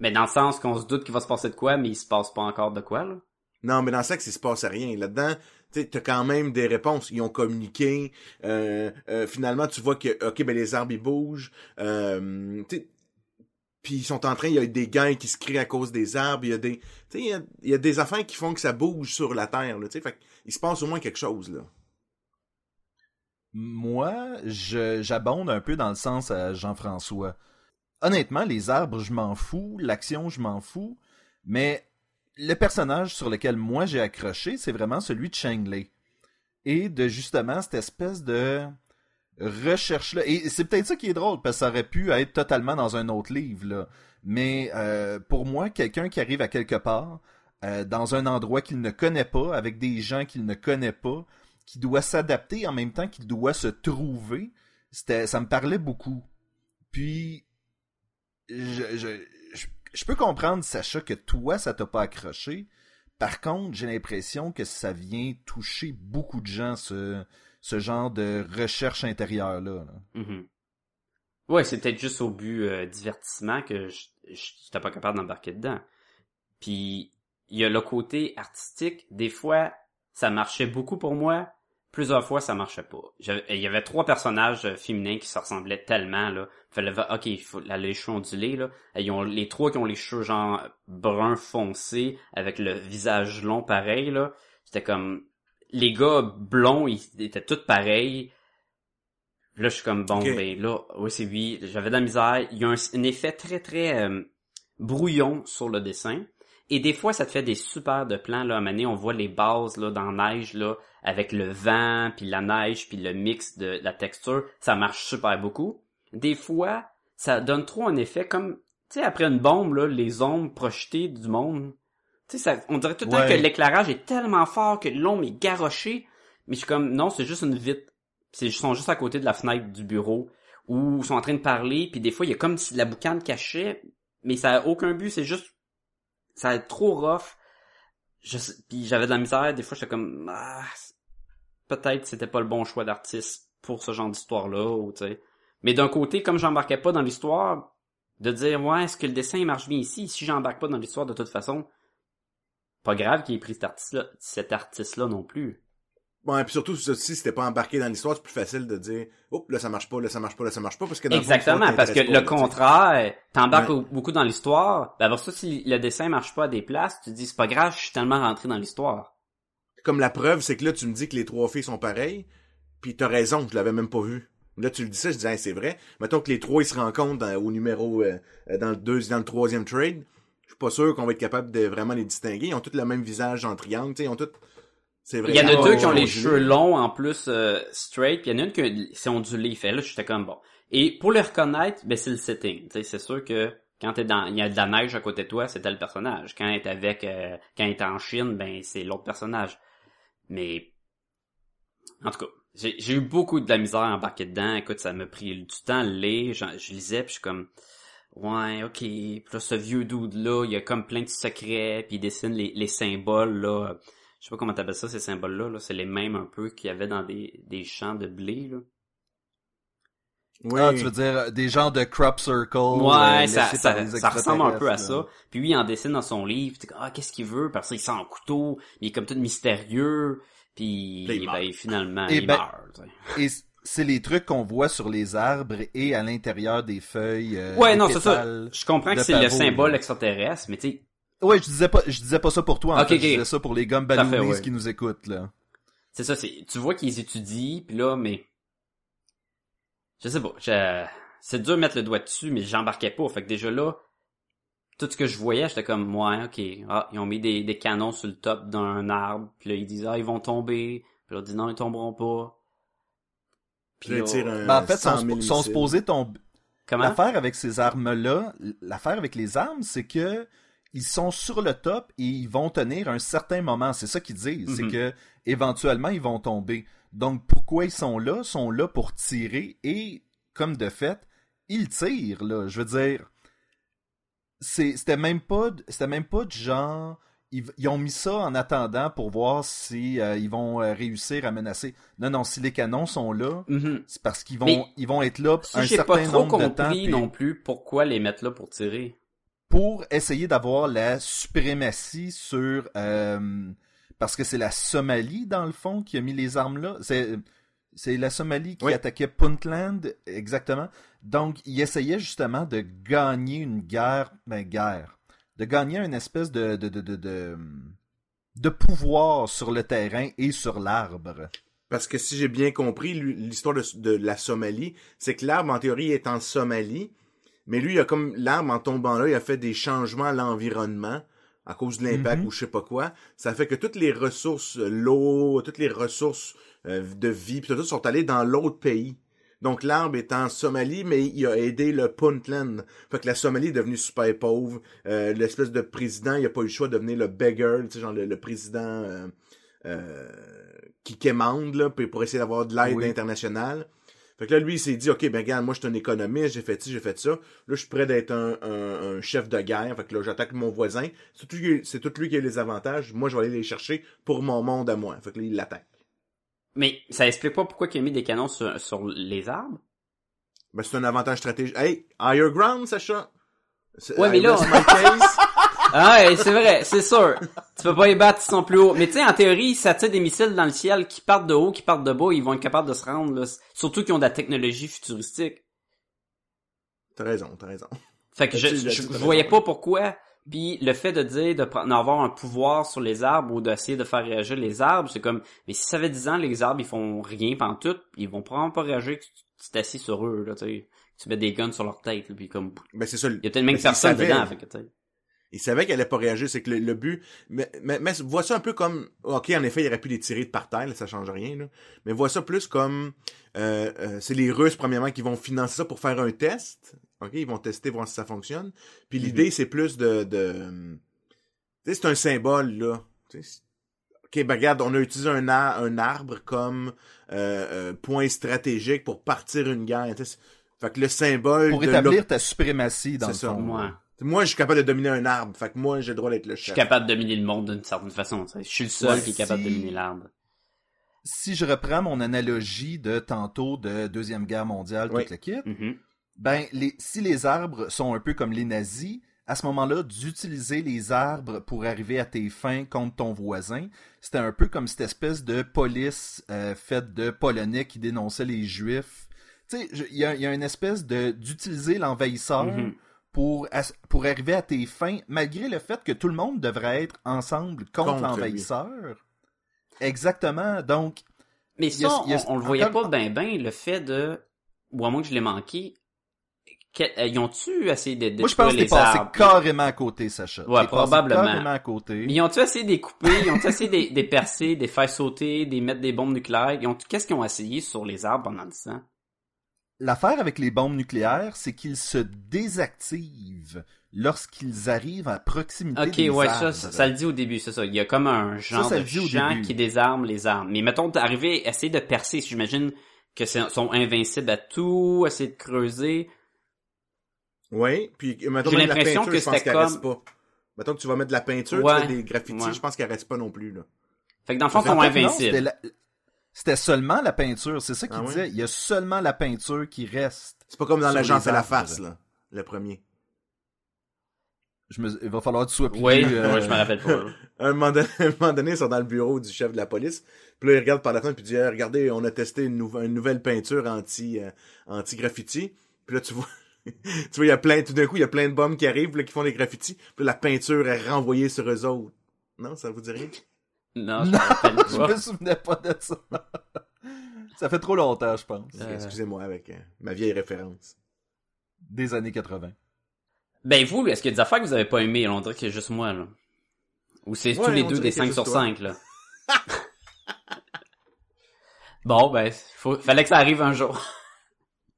Speaker 4: Mais dans le sens qu'on se doute qu'il va se passer de quoi, mais il se passe pas encore de quoi, là.
Speaker 1: non mais dans ça que il se passe rien là dedans tu sais t'as quand même des réponses ils ont communiqué euh, euh, finalement tu vois que ok ben les arbres ils bougent euh, tu sais puis ils sont en train, il y a des gangs qui se créent à cause des arbres, il y a des, tu sais, il y a, il y a des affaires qui font que ça bouge sur la terre, là, tu sais, fait il se passe au moins quelque chose, là.
Speaker 3: Moi, je, j'abonde un peu dans le sens à Jean-François. Honnêtement, les arbres, je m'en fous. L'action, je m'en fous. Mais le personnage sur lequel moi j'ai accroché, c'est vraiment celui de Shangley. Et de justement cette espèce de recherche-là. Et c'est peut-être ça qui est drôle, parce que ça aurait pu être totalement dans un autre livre, là. Mais euh, pour moi, quelqu'un qui arrive à quelque part, euh, dans un endroit qu'il ne connaît pas, avec des gens qu'il ne connaît pas, qui doit s'adapter en même temps qu'il doit se trouver, ça me parlait beaucoup. Puis, je, je, je, peux comprendre, Sacha, que toi, ça t'a pas accroché. Par contre, j'ai l'impression que ça vient toucher beaucoup de gens, ce, ce genre de recherche intérieure-là. là.
Speaker 4: Ouais, c'est peut-être juste au but euh, divertissement que je j'étais pas capable d'embarquer dedans. Puis il y a le côté artistique, des fois ça marchait beaucoup pour moi, plusieurs fois ça marchait pas. Il y avait trois personnages euh, féminins qui se ressemblaient tellement là. Fallait OK, il faut la les cheveux ondulés là, Et ils ont les trois qui ont les cheveux genre brun foncé avec le visage long pareil là. C'était comme les gars blonds, ils étaient tous pareils. Là, je suis comme, bon, ben là, oui, c'est lui. J'avais de la misère. Il y a un, un effet très, très euh, brouillon sur le dessin. Et des fois, ça te fait des super de plans. Là, à un moment donné, on voit les bases là, dans la neige, là, avec le vent, puis la neige, puis le mix de la texture. Ça marche super beaucoup. Des fois, ça donne trop un effet comme, tu sais, après une bombe, là, les ombres projetées du monde. Tu sais, on dirait tout le temps
Speaker 3: Ouais.
Speaker 4: que l'éclairage est tellement fort que l'ombre est garochée. Mais je suis comme, non, c'est juste une vitre. Ils sont juste à côté de la fenêtre du bureau où ils sont en train de parler, puis des fois, il y a comme si la boucane cachait, mais ça a aucun but, c'est juste, ça va être trop rough. Je puis j'avais de la misère, des fois, j'étais comme, ah, peut-être c'était pas le bon choix d'artiste pour ce genre d'histoire-là, ou tu sais. Mais d'un côté, comme j'embarquais pas dans l'histoire, de dire, ouais, est-ce que le dessin marche bien ici? Si j'embarque pas dans l'histoire de toute façon, pas grave qu'il ait pris cet artiste-là, cet artiste-là non plus.
Speaker 1: Bon, et puis surtout, si c'était pas embarqué dans l'histoire, c'est plus facile de dire, oh, là, ça marche pas, là, ça marche pas, là, ça marche pas, parce que dans fond,
Speaker 4: Exactement, parce que le contraire, t'embarques
Speaker 1: Ouais.
Speaker 4: au- beaucoup dans l'histoire, ben ça, si le dessin marche pas à des places, tu te dis, c'est pas grave, je suis tellement rentré dans l'histoire.
Speaker 1: Comme la preuve, c'est que là, tu me dis que les trois filles sont pareilles, puis t'as raison, je l'avais même pas vu. Là, tu le dis ça, je dis, Hey, c'est vrai. Mettons que les trois, ils se rencontrent dans- au numéro, euh, euh, dans le deux, dans le troisième trade. Je suis pas sûr qu'on va être capable de vraiment les distinguer. Ils ont tous le même visage en triangle, tu sais, ils ont tous, c'est vrai.
Speaker 4: Il y en a deux qui ont les cheveux longs en plus euh, straight, puis il y en a une qui c'est ondulé. Fait là, j'étais comme bon. Et pour les reconnaître, ben c'est le setting. Tu sais, c'est sûr que quand t'es dans, il y a de la neige à côté de toi, c'est tel personnage. Quand est avec, euh, quand est en Chine, ben c'est l'autre personnage. Mais en tout cas, j'ai eu beaucoup de la misère à embarquer dedans. Écoute, ça m'a pris du temps à lire. Je lisais, puis je suis comme Ouais, ok. Puis là, ce vieux dude-là, il y a comme plein de secrets, puis il dessine les, les symboles, là. Je sais pas comment t'appelles ça, ces symboles-là. Là. C'est les mêmes un peu qu'il y avait dans des, des champs de blé, là.
Speaker 1: Oui.
Speaker 3: Ah, tu veux dire euh, des genres de crop circle.
Speaker 4: Ouais,
Speaker 3: euh,
Speaker 4: ça,
Speaker 3: par
Speaker 4: ça,
Speaker 3: les
Speaker 4: ça ressemble un peu à ça. Puis lui, il en dessine dans son livre. Puis t'es comme, ah, qu'est-ce qu'il veut? Parce qu'il sent un couteau. Il est comme tout mystérieux. Puis,
Speaker 1: Puis il
Speaker 4: ben, finalement,
Speaker 3: Eh
Speaker 4: il
Speaker 3: ben,
Speaker 4: meurt.
Speaker 3: Et c'est les trucs qu'on voit sur les arbres et à l'intérieur des feuilles. euh,
Speaker 4: Ouais,
Speaker 3: des
Speaker 4: non, c'est ça. Je comprends que c'est le symbole
Speaker 3: là.
Speaker 4: extraterrestre, mais tu sais,
Speaker 3: Ouais, je disais pas, je disais pas ça pour toi. En
Speaker 4: Ok,
Speaker 3: fait,
Speaker 4: ok.
Speaker 3: je disais ça pour les balloonies
Speaker 4: ouais.
Speaker 3: qui nous écoutent là.
Speaker 4: c'est ça, c'est, tu vois qu'ils étudient, puis là, mais, je sais pas, je- c'est dur de mettre le doigt dessus, mais j'embarquais pas, fait que déjà là, tout ce que je voyais, j'étais comme, ouais, ok, ah, ils ont mis des, des canons sur le top d'un arbre, puis là, ils disent, ah, ils vont tomber, puis là, ils disent, non, ils tomberont pas.
Speaker 1: Puis là, un
Speaker 3: Ben, en fait,
Speaker 1: 100
Speaker 3: sont,
Speaker 1: 000
Speaker 3: sont
Speaker 1: missiles.
Speaker 3: supposés tomber.
Speaker 4: Comment?
Speaker 3: L'affaire avec ces armes-là, l'affaire avec les armes, c'est que ils sont sur le top et ils vont tenir un certain moment. C'est ça qu'ils disent. C'est
Speaker 4: Mhm.
Speaker 3: que éventuellement ils vont tomber. Donc pourquoi ils sont là? Ils sont là pour tirer et comme de fait, ils tirent là. Je veux dire, c'était même pas, c'était même pas du genre. Ils, ils ont mis ça en attendant pour voir si euh, ils vont euh, réussir à menacer. Non, non, si les canons sont là,
Speaker 4: Mhm.
Speaker 3: c'est parce qu'ils vont,
Speaker 4: Mais
Speaker 3: ils vont être là
Speaker 4: Ça,
Speaker 3: un certain
Speaker 4: pas trop
Speaker 3: nombre de temps. puis-
Speaker 4: non plus pourquoi les mettre là pour tirer.
Speaker 3: pour essayer d'avoir la suprématie sur euh, parce que c'est la Somalie dans le fond qui a mis les armes là. C'est c'est la Somalie qui
Speaker 1: Oui.
Speaker 3: attaquait Puntland exactement. Donc il essayait justement de gagner une guerre ben guerre. De gagner une espèce de de de de, de, pouvoir sur le terrain et sur l'arbre.
Speaker 1: Parce que si j'ai bien compris, l'histoire de, de la Somalie, c'est que l'arbre, en théorie, est en Somalie, mais lui, il a comme, l'arbre, en tombant là, il a fait des changements à l'environnement à cause de l'impact
Speaker 3: Mhm.
Speaker 1: ou je sais pas quoi. Ça fait que toutes les ressources, euh, l'eau, toutes les ressources euh, de vie, puis tout, sont allées dans l'autre pays. Donc l'arbre est en Somalie, mais il a aidé le Puntland. Fait que la Somalie est devenue super pauvre. Euh, L'espèce de président, il a pas eu le choix de devenir le beggar, tu sais, genre le, le président euh, euh, qui quémande là, pour essayer d'avoir de l'aide
Speaker 3: Oui.
Speaker 1: internationale. Fait que là, lui, il s'est dit, OK, ben regarde, moi, je suis un économiste, j'ai fait ci, j'ai fait ça. Là, je suis prêt d'être un, un, un chef de guerre. Fait que là, j'attaque mon voisin. C'est tout, tout lui qui a les avantages. Moi, je vais aller les chercher pour mon monde à moi. Fait que là, il l'attaque.
Speaker 4: Mais ça explique pas pourquoi il a mis des canons sur, sur les arbres?
Speaker 1: Ben, c'est un avantage stratégique. Hey, higher ground, Sacha!
Speaker 4: Ouais, mais
Speaker 1: I
Speaker 4: là-. Ah ouais, c'est vrai, c'est sûr. Tu peux pas les battre, ils sont plus hauts. Mais tu sais, en théorie, ça tire des missiles dans le ciel qui partent de haut, qui partent de bas, ils vont être capables de se rendre, là. Surtout qu'ils ont de la technologie futuristique.
Speaker 1: T'as raison, t'as raison.
Speaker 4: Fait que je, je, je voyais pas pourquoi. Puis le fait de dire de pre- d'avoir un pouvoir sur les arbres ou d'essayer de faire réagir les arbres, c'est comme mais si ça fait 10 ans les arbres ils font rien pantoute, ils vont probablement pas réagir que tu t'assis sur eux là, tu sais. Tu mets des guns sur leur tête là, puis comme
Speaker 1: Ben, c'est ça.
Speaker 4: il y a peut-être même
Speaker 1: Mais
Speaker 4: personne dedans fait que tu sais.
Speaker 1: Il savait qu'elle allait pas réagir, c'est que le, le but, mais, mais, mais vois ça un peu comme, ok, en effet, il aurait pu les tirer de par terre, là, ça change rien, là. Mais vois ça plus comme, euh, euh, c'est les Russes, premièrement, qui vont financer ça pour faire un test. Ok, ils vont tester, voir si ça fonctionne. Puis l'idée, c'est plus de, de, tu sais, c'est un symbole, là. Tu sais, c'est- Ok, ben regarde, on a utilisé un, ar- un arbre comme euh, euh, point stratégique pour partir une guerre. tu sais, c'est- Fait que le symbole
Speaker 3: pour
Speaker 1: de
Speaker 3: établir ta suprématie dans le fond.
Speaker 4: Moi,
Speaker 1: je suis capable de dominer un arbre. Fait que moi, j'ai le droit d'être le
Speaker 4: je suis
Speaker 1: chef.
Speaker 4: capable de dominer le monde d'une certaine façon, tu sais. Je suis le seul
Speaker 3: Ouais,
Speaker 4: qui est capable de dominer l'arbre.
Speaker 3: Si je reprends mon analogie de tantôt de Deuxième Guerre mondiale,
Speaker 1: Oui.
Speaker 3: toute la kit, ben, les, si les arbres sont un peu comme les nazis, à ce moment-là, d'utiliser les arbres pour arriver à tes fins contre ton voisin, c'était un peu comme cette espèce de police euh, faite de Polonais qui dénonçait les Juifs. Tu sais, il y a, il y a une espèce de d'utiliser l'envahisseur
Speaker 4: Mhm.
Speaker 3: Pour, pour arriver à tes fins, malgré le fait que tout le monde devrait être ensemble contre,
Speaker 1: Contre
Speaker 3: l'envahisseur. Exactement. Donc,
Speaker 4: Mais
Speaker 3: a-
Speaker 4: ça,
Speaker 3: il y a-
Speaker 4: on, on le voyait
Speaker 3: encore-
Speaker 4: pas ben ben, le fait de ou à moins que je l'ai manqué, que- euh, ils ont-tu essayé de détruire
Speaker 3: Moi, je pense que t'es passé carrément à côté, Sacha.
Speaker 4: Ouais, probablement.
Speaker 3: carrément à côté.
Speaker 4: Mais ils ont-tu essayé de les couper? Ils ont-tu essayé de de les percer, de les faire sauter, de les mettre des bombes nucléaires? Ils ont, qu'est-ce qu'ils ont essayé sur les arbres pendant 10 ans?
Speaker 3: L'affaire avec les bombes nucléaires, c'est qu'ils se désactivent lorsqu'ils arrivent à proximité
Speaker 4: Ok,
Speaker 3: des
Speaker 4: ouais,
Speaker 3: arbres.
Speaker 4: ça, ça, ça le dit au début, c'est ça. Il y a comme un genre
Speaker 3: ça
Speaker 4: de
Speaker 3: début.
Speaker 4: qui désarme les armes. Mais mettons, d'arriver, essayer de percer, j'imagine que c'est, sont invincibles à tout, essayer de creuser.
Speaker 1: Oui, puis mettons
Speaker 4: J'ai
Speaker 1: même la
Speaker 4: l'impression
Speaker 1: peinture,
Speaker 4: que
Speaker 1: je pense qu'elle reste
Speaker 4: comme-
Speaker 1: pas. Mettons que tu vas mettre de la peinture,
Speaker 4: Ouais,
Speaker 1: tu fais des graffitis,
Speaker 4: ouais.
Speaker 1: je pense qu'elle reste pas non plus, là.
Speaker 4: Fait que dans le fond, ils sont invincibles.
Speaker 3: C'était seulement la peinture, c'est ça qu'il
Speaker 1: Ah
Speaker 3: disait. Il y a seulement la peinture qui reste.
Speaker 1: C'est pas comme dans l'agent fait la face, là. Le premier.
Speaker 3: Je me... Il va falloir que tu sois plus...
Speaker 4: Oui,
Speaker 3: euh,
Speaker 4: ouais, je me rappelle pas.
Speaker 1: un moment donné, un moment donné, ils sont dans le bureau du chef de la police. Puis là, il regarde par la fenêtre puis il dit Eh, regardez, on a testé une, nouve- une nouvelle peinture anti euh, anti graffiti. Puis là, tu vois tu vois, il y a plein tout d'un coup, il y a plein de bombes qui arrivent là, qui font des graffitis. Puis là, la peinture est renvoyée sur eux autres. Non, ça vous dit rien?
Speaker 4: Non, je me
Speaker 3: Non,
Speaker 4: rappelle
Speaker 3: je
Speaker 4: pas.
Speaker 3: me souvenais pas de ça. ça fait trop longtemps, je pense.
Speaker 4: Euh.
Speaker 1: Excusez-moi avec euh, ma vieille référence.
Speaker 3: Des années 80.
Speaker 4: Ben vous, est-ce qu'il y a des affaires que vous avez pas aimées? On dirait que c'est juste moi, là. Ou c'est
Speaker 1: Ouais,
Speaker 4: tous les deux des
Speaker 1: qu'il y a
Speaker 4: 5 sur
Speaker 1: juste toi.
Speaker 4: 5, là. bon, ben, faut, fallait que ça arrive un jour.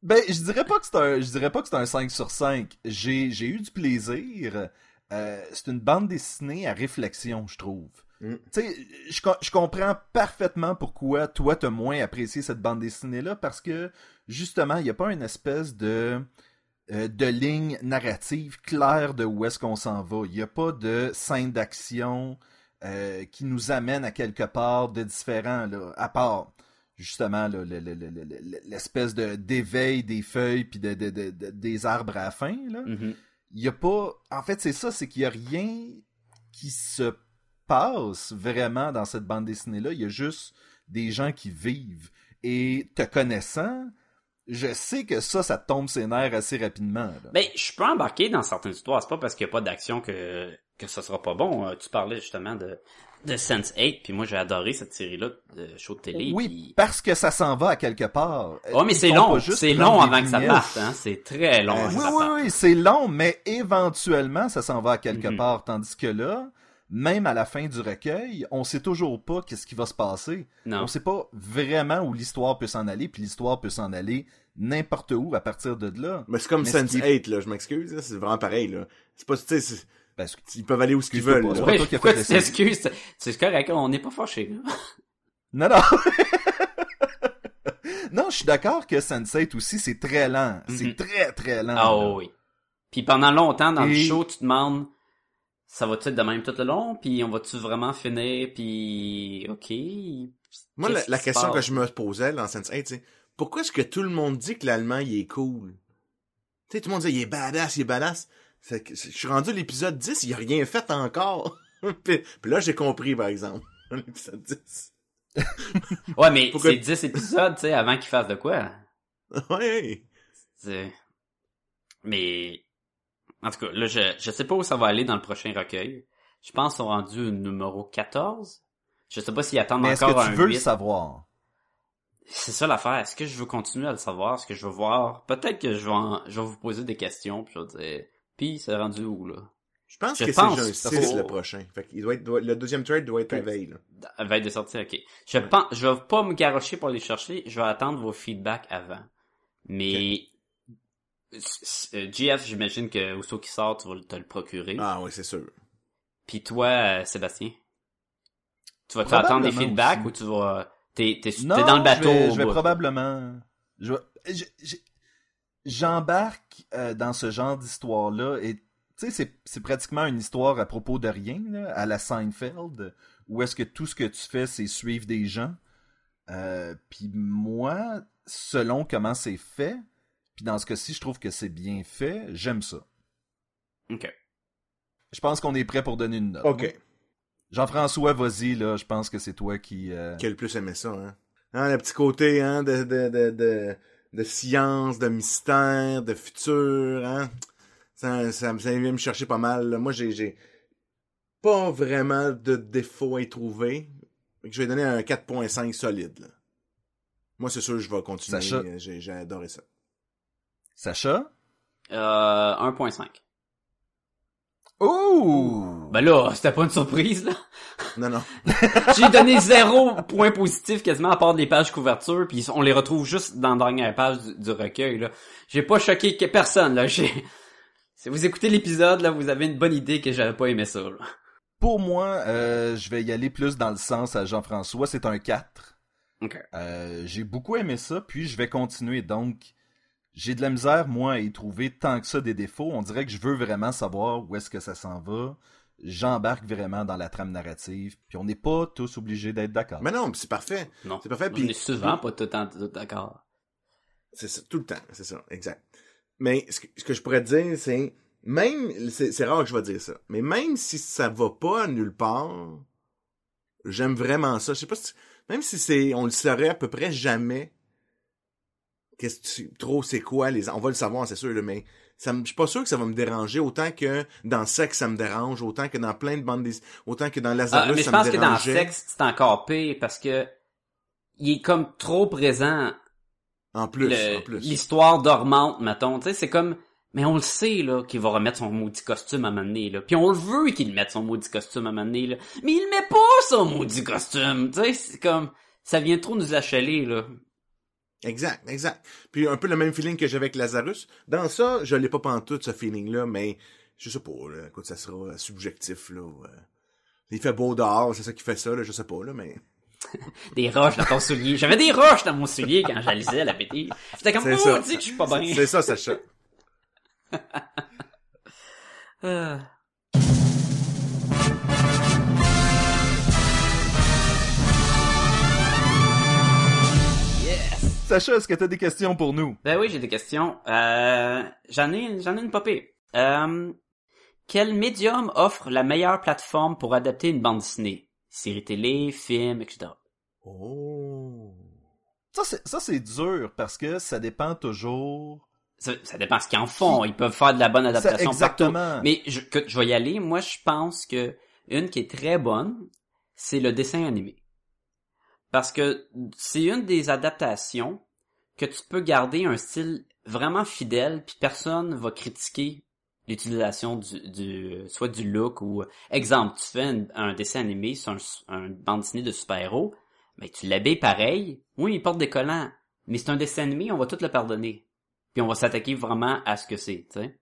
Speaker 3: Ben, je dirais pas que c'est un, je dirais pas que c'est un 5 sur 5. J'ai, j'ai eu du plaisir. Euh, c'est une bande dessinée à réflexion, je trouve.
Speaker 1: Mm.
Speaker 3: Tu sais, je, je comprends parfaitement pourquoi toi t'as moins apprécié cette bande dessinée-là, parce que, justement, il n'y a pas une espèce de, euh, de ligne narrative claire de où est-ce qu'on s'en va. Il n'y a pas de scène d'action euh, qui nous amène à quelque part de différent, là, à part justement là, le- le- le- l'espèce de d'éveil des feuilles puis de, de- de- de- des arbres à la fin. Là.
Speaker 4: Mhm.
Speaker 3: Il y a pas. En fait, c'est ça, c'est qu'il y a rien qui se passe vraiment dans cette bande dessinée-là. Il y a juste des gens qui vivent. Et te connaissant, je sais que ça, ça te tombe ses nerfs assez rapidement. là.
Speaker 4: Ben, je peux embarquer dans certaines histoires. C'est pas parce qu'il n'y a pas d'action que, que ça sera pas bon. Euh, tu parlais justement de, de Sense8, puis moi j'ai adoré cette série-là de show de télé.
Speaker 3: oui,
Speaker 4: puis-
Speaker 3: parce que ça s'en va à quelque part.
Speaker 4: Oh, mais c'est long. C'est long avant que ça parte, hein. C'est très long
Speaker 1: Euh,
Speaker 3: Oui, oui, c'est long, mais éventuellement, ça s'en va à quelque
Speaker 4: Mhm.
Speaker 3: part. Tandis que là, même à la fin du recueil, on sait toujours pas qu'est-ce qui va se passer.
Speaker 4: Non.
Speaker 3: On sait pas vraiment où l'histoire peut s'en aller, puis l'histoire peut s'en aller n'importe où à partir de là.
Speaker 1: Mais c'est comme
Speaker 3: Mais ce
Speaker 1: Sense
Speaker 3: qui est-
Speaker 1: 8, là, je m'excuse, là, c'est vraiment pareil, là. C'est pas, tu sais,
Speaker 3: Parce que
Speaker 1: ils peuvent aller où ce qu'ils veulent,
Speaker 3: pas,
Speaker 1: là.
Speaker 3: c'est
Speaker 4: Ouais,
Speaker 3: toi qui as
Speaker 4: pourquoi
Speaker 3: fait
Speaker 4: tu
Speaker 3: la
Speaker 4: t'excuses? C'est correct, on n'est pas fâchés. là.
Speaker 3: Non, non. non, je suis d'accord que Sense8 aussi, c'est très lent. C'est
Speaker 4: Mhm.
Speaker 3: très, très lent.
Speaker 4: Ah
Speaker 3: là.
Speaker 4: oui. Puis pendant longtemps, dans le show, tu te demandes, ça va-tu être de même tout le long? Puis on va-tu vraiment finir? Puis, ok.
Speaker 1: Moi, la, question que je me posais dans Sense 8, c'est pourquoi est-ce que tout le monde dit que l'allemand, il est cool? Tu sais, tout le monde dit, il est badass, il est badass. Que- Je suis rendu à l'épisode 10, il a rien fait encore. puis, puis là, j'ai compris, par exemple. L'épisode 10.
Speaker 4: Ouais, mais
Speaker 1: Pourquoi-
Speaker 4: c'est 10 épisodes, tu sais, avant qu'ils fassent de quoi?
Speaker 1: Ouais.
Speaker 4: C'est- Mais, en tout cas, là, je, je sais pas où ça va aller dans le prochain recueil. Je pense qu'ils sont rendus au numéro 14. Je sais pas s'ils attendent
Speaker 3: Mais est-ce
Speaker 4: encore
Speaker 3: que
Speaker 4: un
Speaker 3: tu veux
Speaker 4: 8.
Speaker 3: le savoir?
Speaker 4: C'est ça l'affaire. Est-ce que je veux continuer à le savoir? Est-ce que je veux voir? Peut-être que je vais, en- je vais vous poser des questions, puis je vais dire, puis c'est rendu où, là?
Speaker 1: Je pense
Speaker 4: Je
Speaker 1: que
Speaker 4: pense
Speaker 1: c'est
Speaker 4: que
Speaker 1: juin 6
Speaker 4: faut-
Speaker 1: le prochain. Fait qu'il doit être, doit- le deuxième trade doit être la veille, là.
Speaker 4: Être de sortir, ok. Je pense, je vais pas me garocher pour aller chercher, je vais attendre vos feedbacks avant. Mais, GF, j'imagine que aussitôt qui sort, tu vas le- te le procurer.
Speaker 1: Ah oui, c'est sûr.
Speaker 4: Puis toi, euh, Sébastien? Tu vas attendre des feedbacks
Speaker 3: aussi.
Speaker 4: ou tu vas, t'es, t'es, t'es
Speaker 3: Non,
Speaker 4: dans le bateau?
Speaker 3: Je vais, je vais probablement. Je vais- je- je- J'embarque euh, dans ce genre d'histoire-là et tu sais, c'est- c'est pratiquement une histoire à propos de rien, là, à la Seinfeld, où est-ce que tout ce que tu fais, c'est suivre des gens. Euh, puis moi, selon comment c'est fait, puis dans ce cas-ci, je trouve que c'est bien fait, j'aime ça.
Speaker 4: Ok.
Speaker 3: Je pense qu'on est prêt pour donner une note.
Speaker 1: OK.
Speaker 3: Jean-François, vas-y, là, je pense que c'est toi qui... euh,
Speaker 1: Qui a le plus aimé ça, hein? Hein, le petit côté, hein, de, de, de, de, de science, de mystère, de futur, hein? Ça, ça, ça vient me chercher pas mal. là. Moi, j'ai, j'ai pas vraiment de défaut à y trouver. Je vais donner un 4.5 solide, là. Moi, c'est sûr, je vais continuer. J'ai adoré ça.
Speaker 3: Sacha?
Speaker 4: Euh, 1.5.
Speaker 3: Oh!
Speaker 4: Ben là, c'était pas une surprise, là.
Speaker 1: Non, non.
Speaker 4: J'ai donné zéro point positif quasiment à part des pages couverture, puis on les retrouve juste dans la dernière page du, du recueil, là. J'ai pas choqué que personne, là. J'ai... Si vous écoutez l'épisode, là, vous avez une bonne idée que j'avais pas aimé ça, là.
Speaker 3: Pour moi, euh, je vais y aller plus dans le sens à Jean-François, c'est un 4.
Speaker 4: Ok.
Speaker 3: Euh, j'ai beaucoup aimé ça, puis je vais continuer. Donc, j'ai de la misère, moi, à y trouver tant que ça des défauts. On dirait que je veux vraiment savoir où est-ce que ça s'en va. J'embarque vraiment dans la trame narrative, puis on n'est pas tous obligés d'être d'accord.
Speaker 1: Mais non, c'est parfait.
Speaker 4: Non.
Speaker 1: C'est parfait,
Speaker 4: On est souvent pas tout le temps d'accord.
Speaker 1: C'est ça, tout le temps, c'est ça, exact. Mais ce que, ce que je pourrais te dire, c'est même, c'est c'est rare que je vais dire ça, mais même si ça va pas nulle part, j'aime vraiment ça. Je sais pas si, même si c'est, on le saurait à peu près jamais. Qu'est-ce que tu, trop c'est quoi les, on va le savoir, c'est sûr, là, mais ça me, je suis pas sûr que ça va me déranger autant que dans Sex ça me dérange, autant que dans plein de bandes des, autant que dans
Speaker 4: Ah,
Speaker 1: Lazarus
Speaker 4: mais je pense
Speaker 1: me
Speaker 4: que dans. Sex, c'est encore pire parce que il est comme trop présent
Speaker 1: En plus,
Speaker 4: le-
Speaker 1: en plus.
Speaker 4: l'histoire dormante, mettons. Tu sais, c'est comme, mais on le sait, là, qu'il va remettre son maudit costume à un moment donné, là. Puis on le veut qu'il mette son maudit costume à un moment donné, là. Mais il met pas son maudit costume. Tu sais, c'est comme, ça vient trop nous achaler, là.
Speaker 1: Exact, exact. Puis un peu le même feeling que j'avais avec Lazarus. Dans ça, je l'ai pas pantoute, ce feeling-là, mais je sais pas, là, écoute, ça sera subjectif, là. euh. Il fait beau dehors, c'est ça qui fait ça, là, je sais pas, là, mais...
Speaker 4: Des roches dans ton soulier. J'avais des roches dans mon soulier quand j'alisais la BD. J'étais comme, oh, dis que je suis pas bien.
Speaker 1: C'est ça, Sacha.
Speaker 4: Euh.
Speaker 3: Sacha, est-ce que t'as des questions pour nous?
Speaker 4: Ben oui, j'ai des questions. Euh, j'en ai, j'en ai une popée. Euh, quel médium offre la meilleure plateforme pour adapter une bande dessinée? Série télé, film, etc.
Speaker 1: Oh...
Speaker 3: Ça, c'est, ça, c'est dur parce que ça dépend toujours.
Speaker 4: Ça, ça dépend ce qu'ils en font. Ils peuvent faire de la bonne
Speaker 3: Ça,
Speaker 4: adaptation
Speaker 3: exactement.
Speaker 4: partout. Mais je, que, je vais y aller. Moi, je pense que une qui est très bonne, c'est le dessin animé. Parce que c'est une des adaptations que tu peux garder un style vraiment fidèle, puis personne va critiquer l'utilisation du, du soit du look ou exemple tu fais un, un dessin animé sur un, un bande dessinée de super-héros mais tu l'habilles pareil oui il porte des collants mais c'est un dessin animé on va tout le pardonner. Puis on va s'attaquer vraiment à ce que c'est tu sais.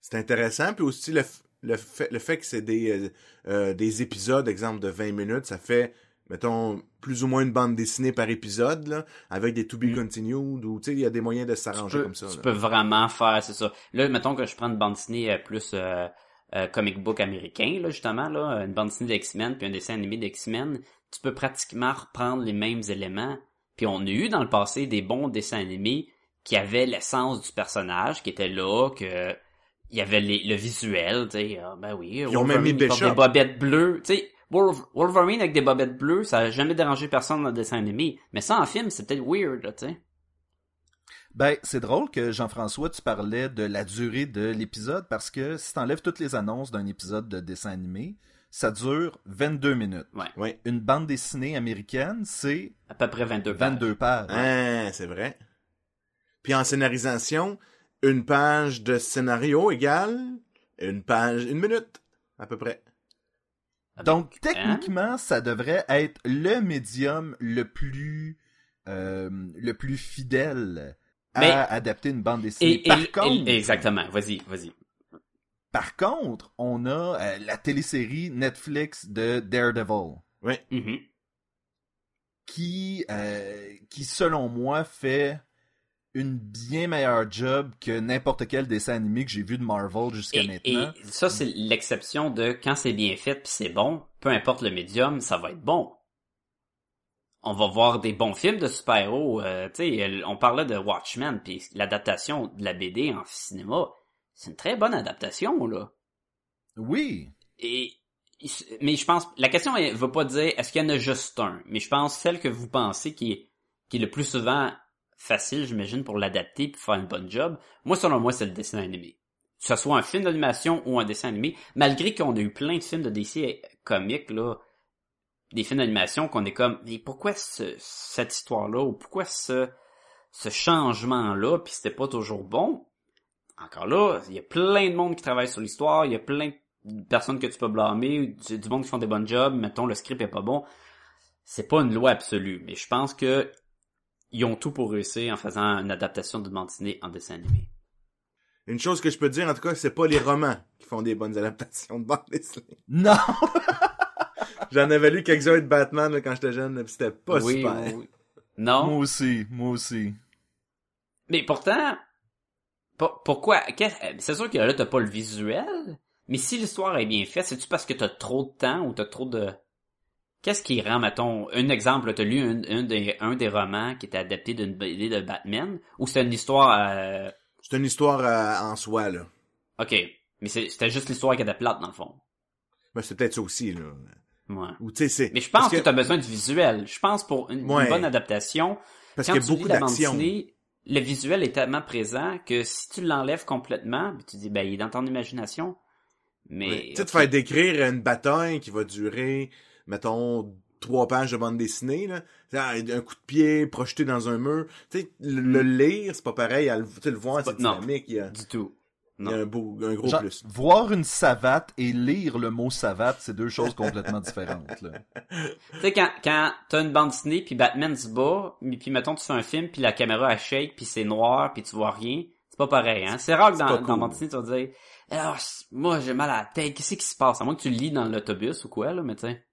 Speaker 1: C'est intéressant, puis aussi le, le, fait, le fait que c'est des, euh, euh, des épisodes, exemple, de 20 minutes, ça fait, mettons, plus ou moins une bande dessinée par épisode, là, avec des to be
Speaker 4: Mm.
Speaker 1: continued, ou, tu sais, il y a des moyens de s'arranger
Speaker 4: peux,
Speaker 1: comme ça.
Speaker 4: tu
Speaker 1: là.
Speaker 4: peux vraiment faire c'est ça là mettons que je prends une bande dessinée euh, plus euh, euh, comic book américain là justement là une bande dessinée d'X-Men puis un dessin animé d'X-Men tu peux pratiquement reprendre les mêmes éléments puis on a eu dans le passé des bons dessins animés qui avaient l'essence du personnage qui était là que il y avait les- le visuel tu sais ah, ben oui
Speaker 1: Ils ont même mis
Speaker 4: des bobettes bleues tu sais Wolverine avec des bobettes bleues ça a jamais dérangé personne dans le dessin animé mais ça en film c'est peut-être weird tu sais
Speaker 3: Ben, c'est drôle que Jean-François, tu parlais de la durée de l'épisode parce que si t'enlèves toutes les annonces d'un épisode de dessin animé, ça dure 22 minutes.
Speaker 4: ouais
Speaker 1: Ouais.
Speaker 3: Une bande dessinée américaine, c'est
Speaker 4: à peu près 22 pages.
Speaker 3: 22 pages.
Speaker 1: Ah, c'est vrai. Puis en scénarisation, une page de scénario égale une page, une minute, à peu près.
Speaker 3: Donc,
Speaker 4: Hein?
Speaker 3: techniquement, ça devrait être le médium le plus, euh, le plus fidèle à
Speaker 4: Mais-
Speaker 3: adapter une bande dessinée.
Speaker 4: Et, et-
Speaker 3: par
Speaker 4: et-
Speaker 3: contre,
Speaker 4: exactement, vas-y, vas-y.
Speaker 3: par contre, on a euh, la télésérie Netflix de Daredevil.
Speaker 4: Mhm.
Speaker 3: qui, euh, qui selon moi fait une bien meilleure job que n'importe quel dessin animé que j'ai vu de Marvel jusqu'à maintenant.
Speaker 4: et ça, c'est l'exception de quand c'est bien fait puis c'est bon, peu importe le médium, ça va être bon. On va voir des bons films de super-héros. euh, on parlait de Watchmen, puis l'adaptation de la BD en cinéma, c'est une très bonne adaptation, là.
Speaker 3: Oui,
Speaker 4: Et mais je pense la question ne veut pas dire est-ce qu'il y en a juste un, mais je pense celle que vous pensez qui est qui est le plus souvent facile, j'imagine, pour l'adapter et faire une bonne job. Moi, selon moi, c'est le dessin animé. Que ce soit un film d'animation ou un dessin animé, malgré qu'on a eu plein de films de DC comiques, là, des films d'animation qu'on est comme, mais pourquoi ce- cette histoire-là, ou pourquoi ce, ce changement-là, puis c'était pas toujours bon, encore là, il y a plein de monde qui travaille sur l'histoire, il y a plein de personnes que tu peux blâmer, du, du monde qui font des bons jobs, mettons le script est pas bon. C'est pas une loi absolue, mais je pense que ils ont tout pour réussir en faisant une adaptation de bande dessinée en dessin animé.
Speaker 1: Une chose que je peux te dire, en tout cas, c'est pas les romans qui font des bonnes adaptations de bande dessinée.
Speaker 3: Non!
Speaker 1: J'en avais lu quelques-uns de Batman là, quand j'étais jeune, pis c'était pas
Speaker 4: oui,
Speaker 1: super.
Speaker 4: oui, oui. Non,
Speaker 3: moi aussi, moi aussi.
Speaker 4: mais pourtant, pour- pourquoi C'est sûr que là t'as pas le visuel, mais si l'histoire est bien faite, c'est-tu parce que t'as trop de temps ou t'as trop de Qu'est-ce qui rend, mettons, un exemple, là, t'as lu un, un des, un des romans qui était adapté d'une BD de Batman, ou c'est une histoire, euh,
Speaker 1: C'est une histoire euh, en soi, là.
Speaker 4: ok, mais c'était juste l'histoire qui était plate dans le fond.
Speaker 1: Ben, c'est peut-être ça aussi, là.
Speaker 4: Ouais.
Speaker 1: Ou, tu sais, c'est...
Speaker 4: Mais je pense
Speaker 1: parce
Speaker 4: que, t'as besoin du visuel. Je pense pour une, bonne adaptation,
Speaker 1: Parce qu'il y a
Speaker 4: tu
Speaker 1: beaucoup d'action.
Speaker 4: le visuel est tellement présent que si tu l'enlèves complètement, tu dis, ben, il est dans ton imagination. Mais,
Speaker 1: Ouais. Tu sais, te faire décrire une bataille qui va durer, mettons, trois pages de bande dessinée, là. Ah, Un coup de pied projeté dans un mur. Tu sais, le, le lire, c'est pas pareil. À le, le voir, c'est
Speaker 4: pas- non.
Speaker 1: dynamique. Il y a,
Speaker 4: du tout.
Speaker 1: il y a
Speaker 4: Non.
Speaker 1: un, beau, un gros
Speaker 3: Genre,
Speaker 1: plus.
Speaker 3: voir une savate et lire le mot savate, c'est deux choses complètement différentes. Là.
Speaker 4: Tu sais, quand, quand t'as une bande dessinée, puis Batman se bat, mais puis mettons, tu fais un film, puis la caméra, elle shake, puis c'est noir, puis tu vois rien, c'est pas pareil, hein. C'est rare que dans,
Speaker 1: pas
Speaker 4: dans
Speaker 1: cool.
Speaker 4: bande dessinée, tu vas dire, alors, c- moi, j'ai mal à la tête, qu'est-ce qui se passe? À moins que tu le lis dans l'autobus ou quoi, là, mais tu sais.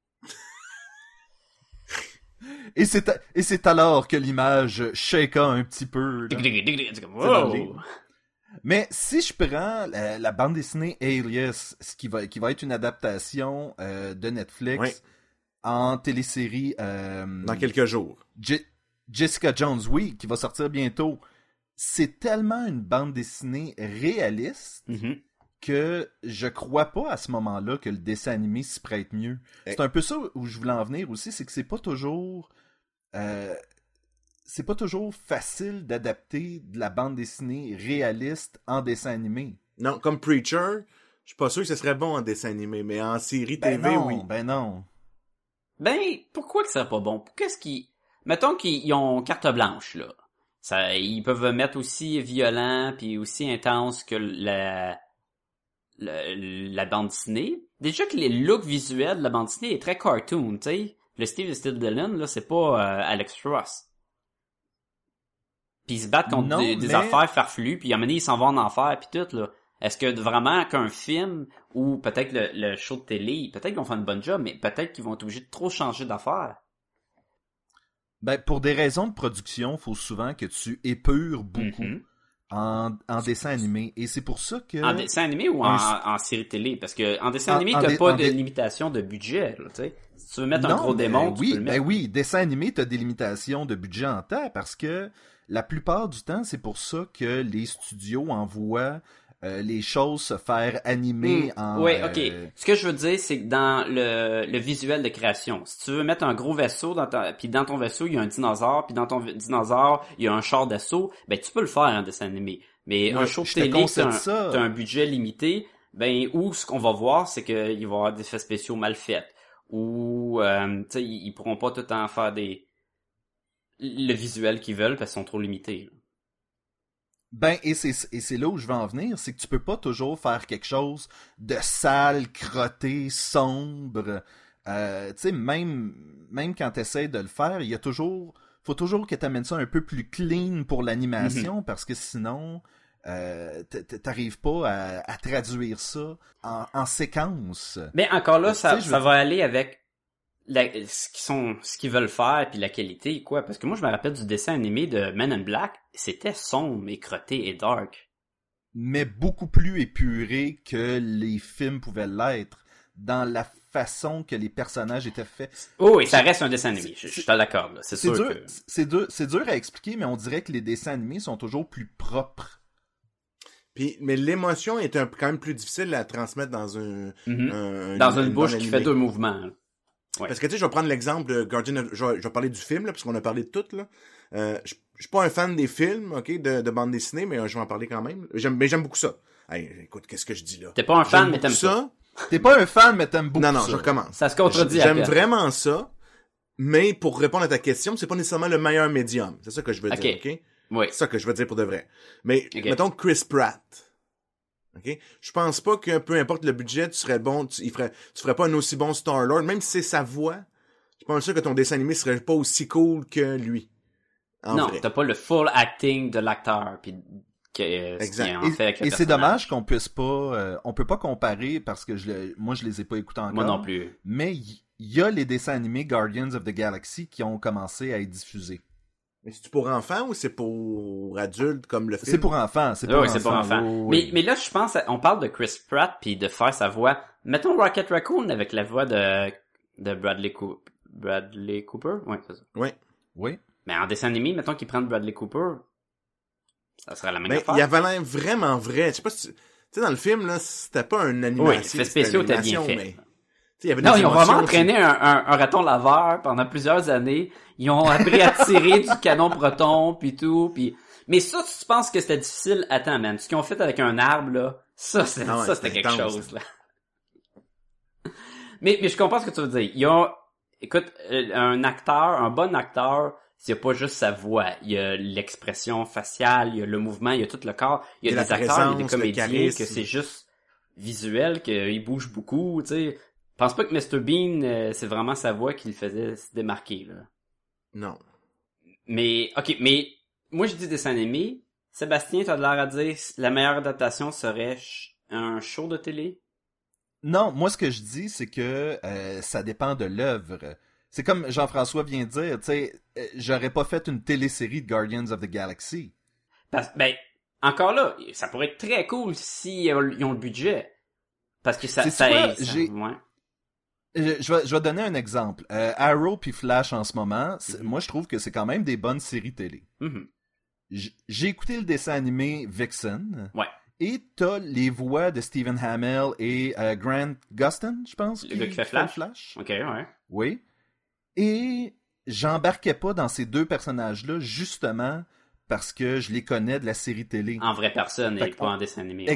Speaker 3: Et c'est à- et c'est alors que l'image shaka un petit peu. là. Mais si je prends la, la bande dessinée Alias, ce qui va, qui va être une adaptation euh, de Netflix en télésérie euh,
Speaker 1: Dans quelques jours.
Speaker 3: Je- Jessica Jones, oui, qui va sortir bientôt, c'est tellement une bande dessinée réaliste
Speaker 4: Mhm.
Speaker 3: Que je crois pas à ce moment-là que le dessin animé s'y prête mieux.
Speaker 1: Eh.
Speaker 3: C'est un peu ça où je voulais en venir aussi, c'est que c'est pas toujours euh, c'est pas toujours facile d'adapter de la bande dessinée réaliste en dessin animé.
Speaker 1: Non, comme Preacher, je suis pas sûr que ce serait bon en dessin animé, mais en série
Speaker 3: Ben
Speaker 1: TV,
Speaker 3: non,
Speaker 1: oui.
Speaker 3: ben non.
Speaker 4: Ben, pourquoi que ça serait pas bon? Qu'est-ce qui... Mettons qu'ils ont carte blanche, là. Ça, ils peuvent mettre aussi violent puis aussi intense que la, la, la bande dessinée. Déjà que les looks visuels de la bande dessinée est très cartoon, tu sais. Le Steve Steve Dillon, là, c'est pas euh, Alex Ross. Puis ils se battent contre
Speaker 3: Non,
Speaker 4: des, des
Speaker 3: mais-
Speaker 4: affaires farfelues, puis à un moment donné, ils s'en vont en enfer, puis tout, là. Est-ce que vraiment qu'un film ou peut-être le, le show de télé, peut-être qu'ils vont faire une bonne job, mais peut-être qu'ils vont être obligés de trop changer d'affaires.
Speaker 3: Ben pour des raisons de production, faut souvent que tu épures beaucoup
Speaker 4: Mhm.
Speaker 3: En, en dessin animé et c'est pour ça que
Speaker 4: En dessin animé ou en, série télé? Parce que en dessin
Speaker 3: En-
Speaker 4: animé, t'as pas de
Speaker 3: dé-
Speaker 4: limitation de budget, là, tu sais. Si tu veux mettre un gros
Speaker 3: mais
Speaker 4: démon, tu
Speaker 3: oui,
Speaker 4: peux le
Speaker 3: ben
Speaker 4: mettre.
Speaker 3: oui, dessin animé, t'as des limitations de budget en temps parce que la plupart du temps, c'est pour ça que les studios envoient euh, les choses se faire animer en.
Speaker 4: Oui,
Speaker 3: euh,
Speaker 4: ok. Ce que je veux dire, c'est que dans le, le visuel de création, si tu veux mettre un gros vaisseau, dans ta, puis dans ton vaisseau, il y a un dinosaure, puis dans ton dinosaure, il y a un char d'assaut, ben tu peux le faire en dessin animé. Mais
Speaker 3: Ouais,
Speaker 4: un show télé, t'as un, un budget limité, ben où ce qu'on va voir, c'est qu'il va y avoir des effets spéciaux mal faits. Ou, euh, tu sais, ils ils pourront pas tout le temps faire des le visuel qu'ils veulent parce qu'ils sont trop limités. là.
Speaker 3: Ben, et c'est, et c'est là où je veux en venir, c'est que tu peux pas toujours faire quelque chose de sale, crotté, sombre. Euh, tu sais, même, même quand tu essaies de le faire, il y a toujours, faut toujours que tu amènes ça un peu plus clean pour l'animation, parce que sinon, euh, t'arrives pas à, à traduire ça en, en séquence.
Speaker 4: Mais encore là, ça, ça va aller avec la- ce qu'ils sont, ce qu'ils veulent faire puis la qualité quoi. Parce que moi, je me rappelle du dessin animé de Men in Black, c'était sombre et crotté et dark.
Speaker 3: mais beaucoup plus épuré que les films pouvaient l'être dans la façon que les personnages étaient faits.
Speaker 4: Oh, et ça reste un dessin animé. Je, je te l'accorde. là. C'est
Speaker 3: C'est
Speaker 4: sûr
Speaker 3: dur,
Speaker 4: que.
Speaker 3: c'est dur, c'est dur à expliquer, mais on dirait que les dessins animés sont toujours plus propres.
Speaker 1: Puis, mais l'émotion est un, quand même plus difficile à transmettre dans un,
Speaker 4: Mhm.
Speaker 1: un-
Speaker 4: Dans
Speaker 1: un-
Speaker 4: une
Speaker 1: une
Speaker 4: bouche qui fait deux mouvements. Ouais.
Speaker 1: Parce que tu sais, je vais prendre l'exemple de Guardian of... Je vais, je vais parler du film, là, parce qu'on a parlé de tout, là. Euh, je je suis pas un fan des films, ok, de, de bande dessinée, mais euh, je vais en parler quand même. J'aime, mais j'aime beaucoup ça. Hey, écoute, qu'est-ce que je dis là?
Speaker 4: T'es pas un fan, mais t'aimes
Speaker 1: beaucoup
Speaker 4: ça.
Speaker 3: T'es pas un fan, mais t'aimes beaucoup
Speaker 1: Non, non,
Speaker 3: ça.
Speaker 1: je recommence.
Speaker 4: Ça se contredit à
Speaker 1: J'aime vraiment ça, mais pour répondre à ta question, c'est pas nécessairement le meilleur médium. C'est ça que je veux
Speaker 4: Ok.
Speaker 1: dire, ok?
Speaker 4: Oui.
Speaker 1: C'est ça que je veux dire pour de vrai. Mais,
Speaker 4: Ok.
Speaker 1: mettons Chris Pratt. Je pense pas que peu importe le budget, tu serais bon, tu, il ferait, tu ferais pas un aussi bon Star-Lord, même si c'est sa voix. Je pense sûr que ton dessin animé serait pas aussi cool que lui. En
Speaker 4: non, t'as pas le full acting de l'acteur, puis que euh, ce
Speaker 1: Exact.
Speaker 4: en
Speaker 3: Et,
Speaker 4: fait avec le
Speaker 3: et c'est dommage qu'on puisse pas, euh, on peut pas comparer parce que je moi je les ai pas écoutés encore.
Speaker 4: Moi non plus.
Speaker 3: Mais il il y, a les dessins animés Guardians of the Galaxy qui ont commencé à être diffusés.
Speaker 1: Mais c'est pour enfants ou c'est pour adultes comme le film?
Speaker 3: C'est pour enfants, c'est
Speaker 4: Ah
Speaker 3: pour
Speaker 4: oui, c'est pour enfants.
Speaker 3: oui,
Speaker 4: Mais, là, je pense, on parle de Chris Pratt puis de faire sa voix. Mettons Rocket Raccoon avec la voix de, de Bradley, Coo- Bradley Cooper? Ouais, c'est ça.
Speaker 1: Oui.
Speaker 3: Oui.
Speaker 4: Mais en dessin animé, mettons qu'ils prennent Bradley Cooper. Ça serait la même
Speaker 1: Mais
Speaker 4: affaire.
Speaker 1: il avait l'air vraiment vrai. Je sais pas si tu... tu sais, dans le film, là, c'était pas une animation.
Speaker 4: Oui,
Speaker 1: une
Speaker 4: spéciaux étaient bien
Speaker 1: mais- sais, il y avait
Speaker 4: Non, ils ont vraiment entraîné un, un, un raton laveur pendant plusieurs années. Ils ont appris à tirer du canon proton puis tout. Puis... Mais ça, tu penses que c'était difficile, attends, man. Ce qu'ils ont fait avec un arbre, là, ça, c'est,
Speaker 1: Ah ouais,
Speaker 4: ça, c'était quelque chose, là. mais, mais je comprends ce que tu veux dire. Il y a, écoute, euh, un acteur, un bon acteur, il n'y a pas juste sa voix. Il y a l'expression faciale, il y a le mouvement, il y a tout le corps. Il y a, des acteurs, il y a des comédiens que c'est juste visuel, qu'il bouge beaucoup, tu sais. Je pense pas que Mr. Bean, euh, c'est vraiment sa voix qui le faisait se démarquer, là.
Speaker 1: Non.
Speaker 4: Mais, ok, mais, moi je dis dessin animé. Sébastien, t'as de l'air à dire, la meilleure adaptation serait un show de télé?
Speaker 3: Non, moi ce que je dis, c'est que euh, ça dépend de l'œuvre. C'est comme Jean-François vient de dire, tu sais, euh, j'aurais pas fait une télésérie de Guardians of the Galaxy.
Speaker 4: Parce, ben, encore là, ça pourrait être très cool si euh, ils ont le budget. Parce que ça, ça,
Speaker 3: quoi,
Speaker 4: ça- ouais.
Speaker 3: Je, vais, je vais donner un exemple. Euh, Arrow puis Flash en ce moment,
Speaker 1: Mhm.
Speaker 3: moi je trouve que c'est quand même des bonnes séries télé.
Speaker 4: Mhm.
Speaker 3: J'ai écouté le dessin animé Vixen.
Speaker 4: Ouais.
Speaker 3: Et t'as les voix de Stephen Hamill et euh, Grant Gustin, je pense.
Speaker 4: Le gars qui fait Flash? Ok, ouais.
Speaker 3: Oui. Et j'embarquais pas dans ces deux personnages-là justement parce que je les connais de la série télé.
Speaker 4: En vraie personne
Speaker 3: Fait
Speaker 4: et pas en dessin animé. ouais.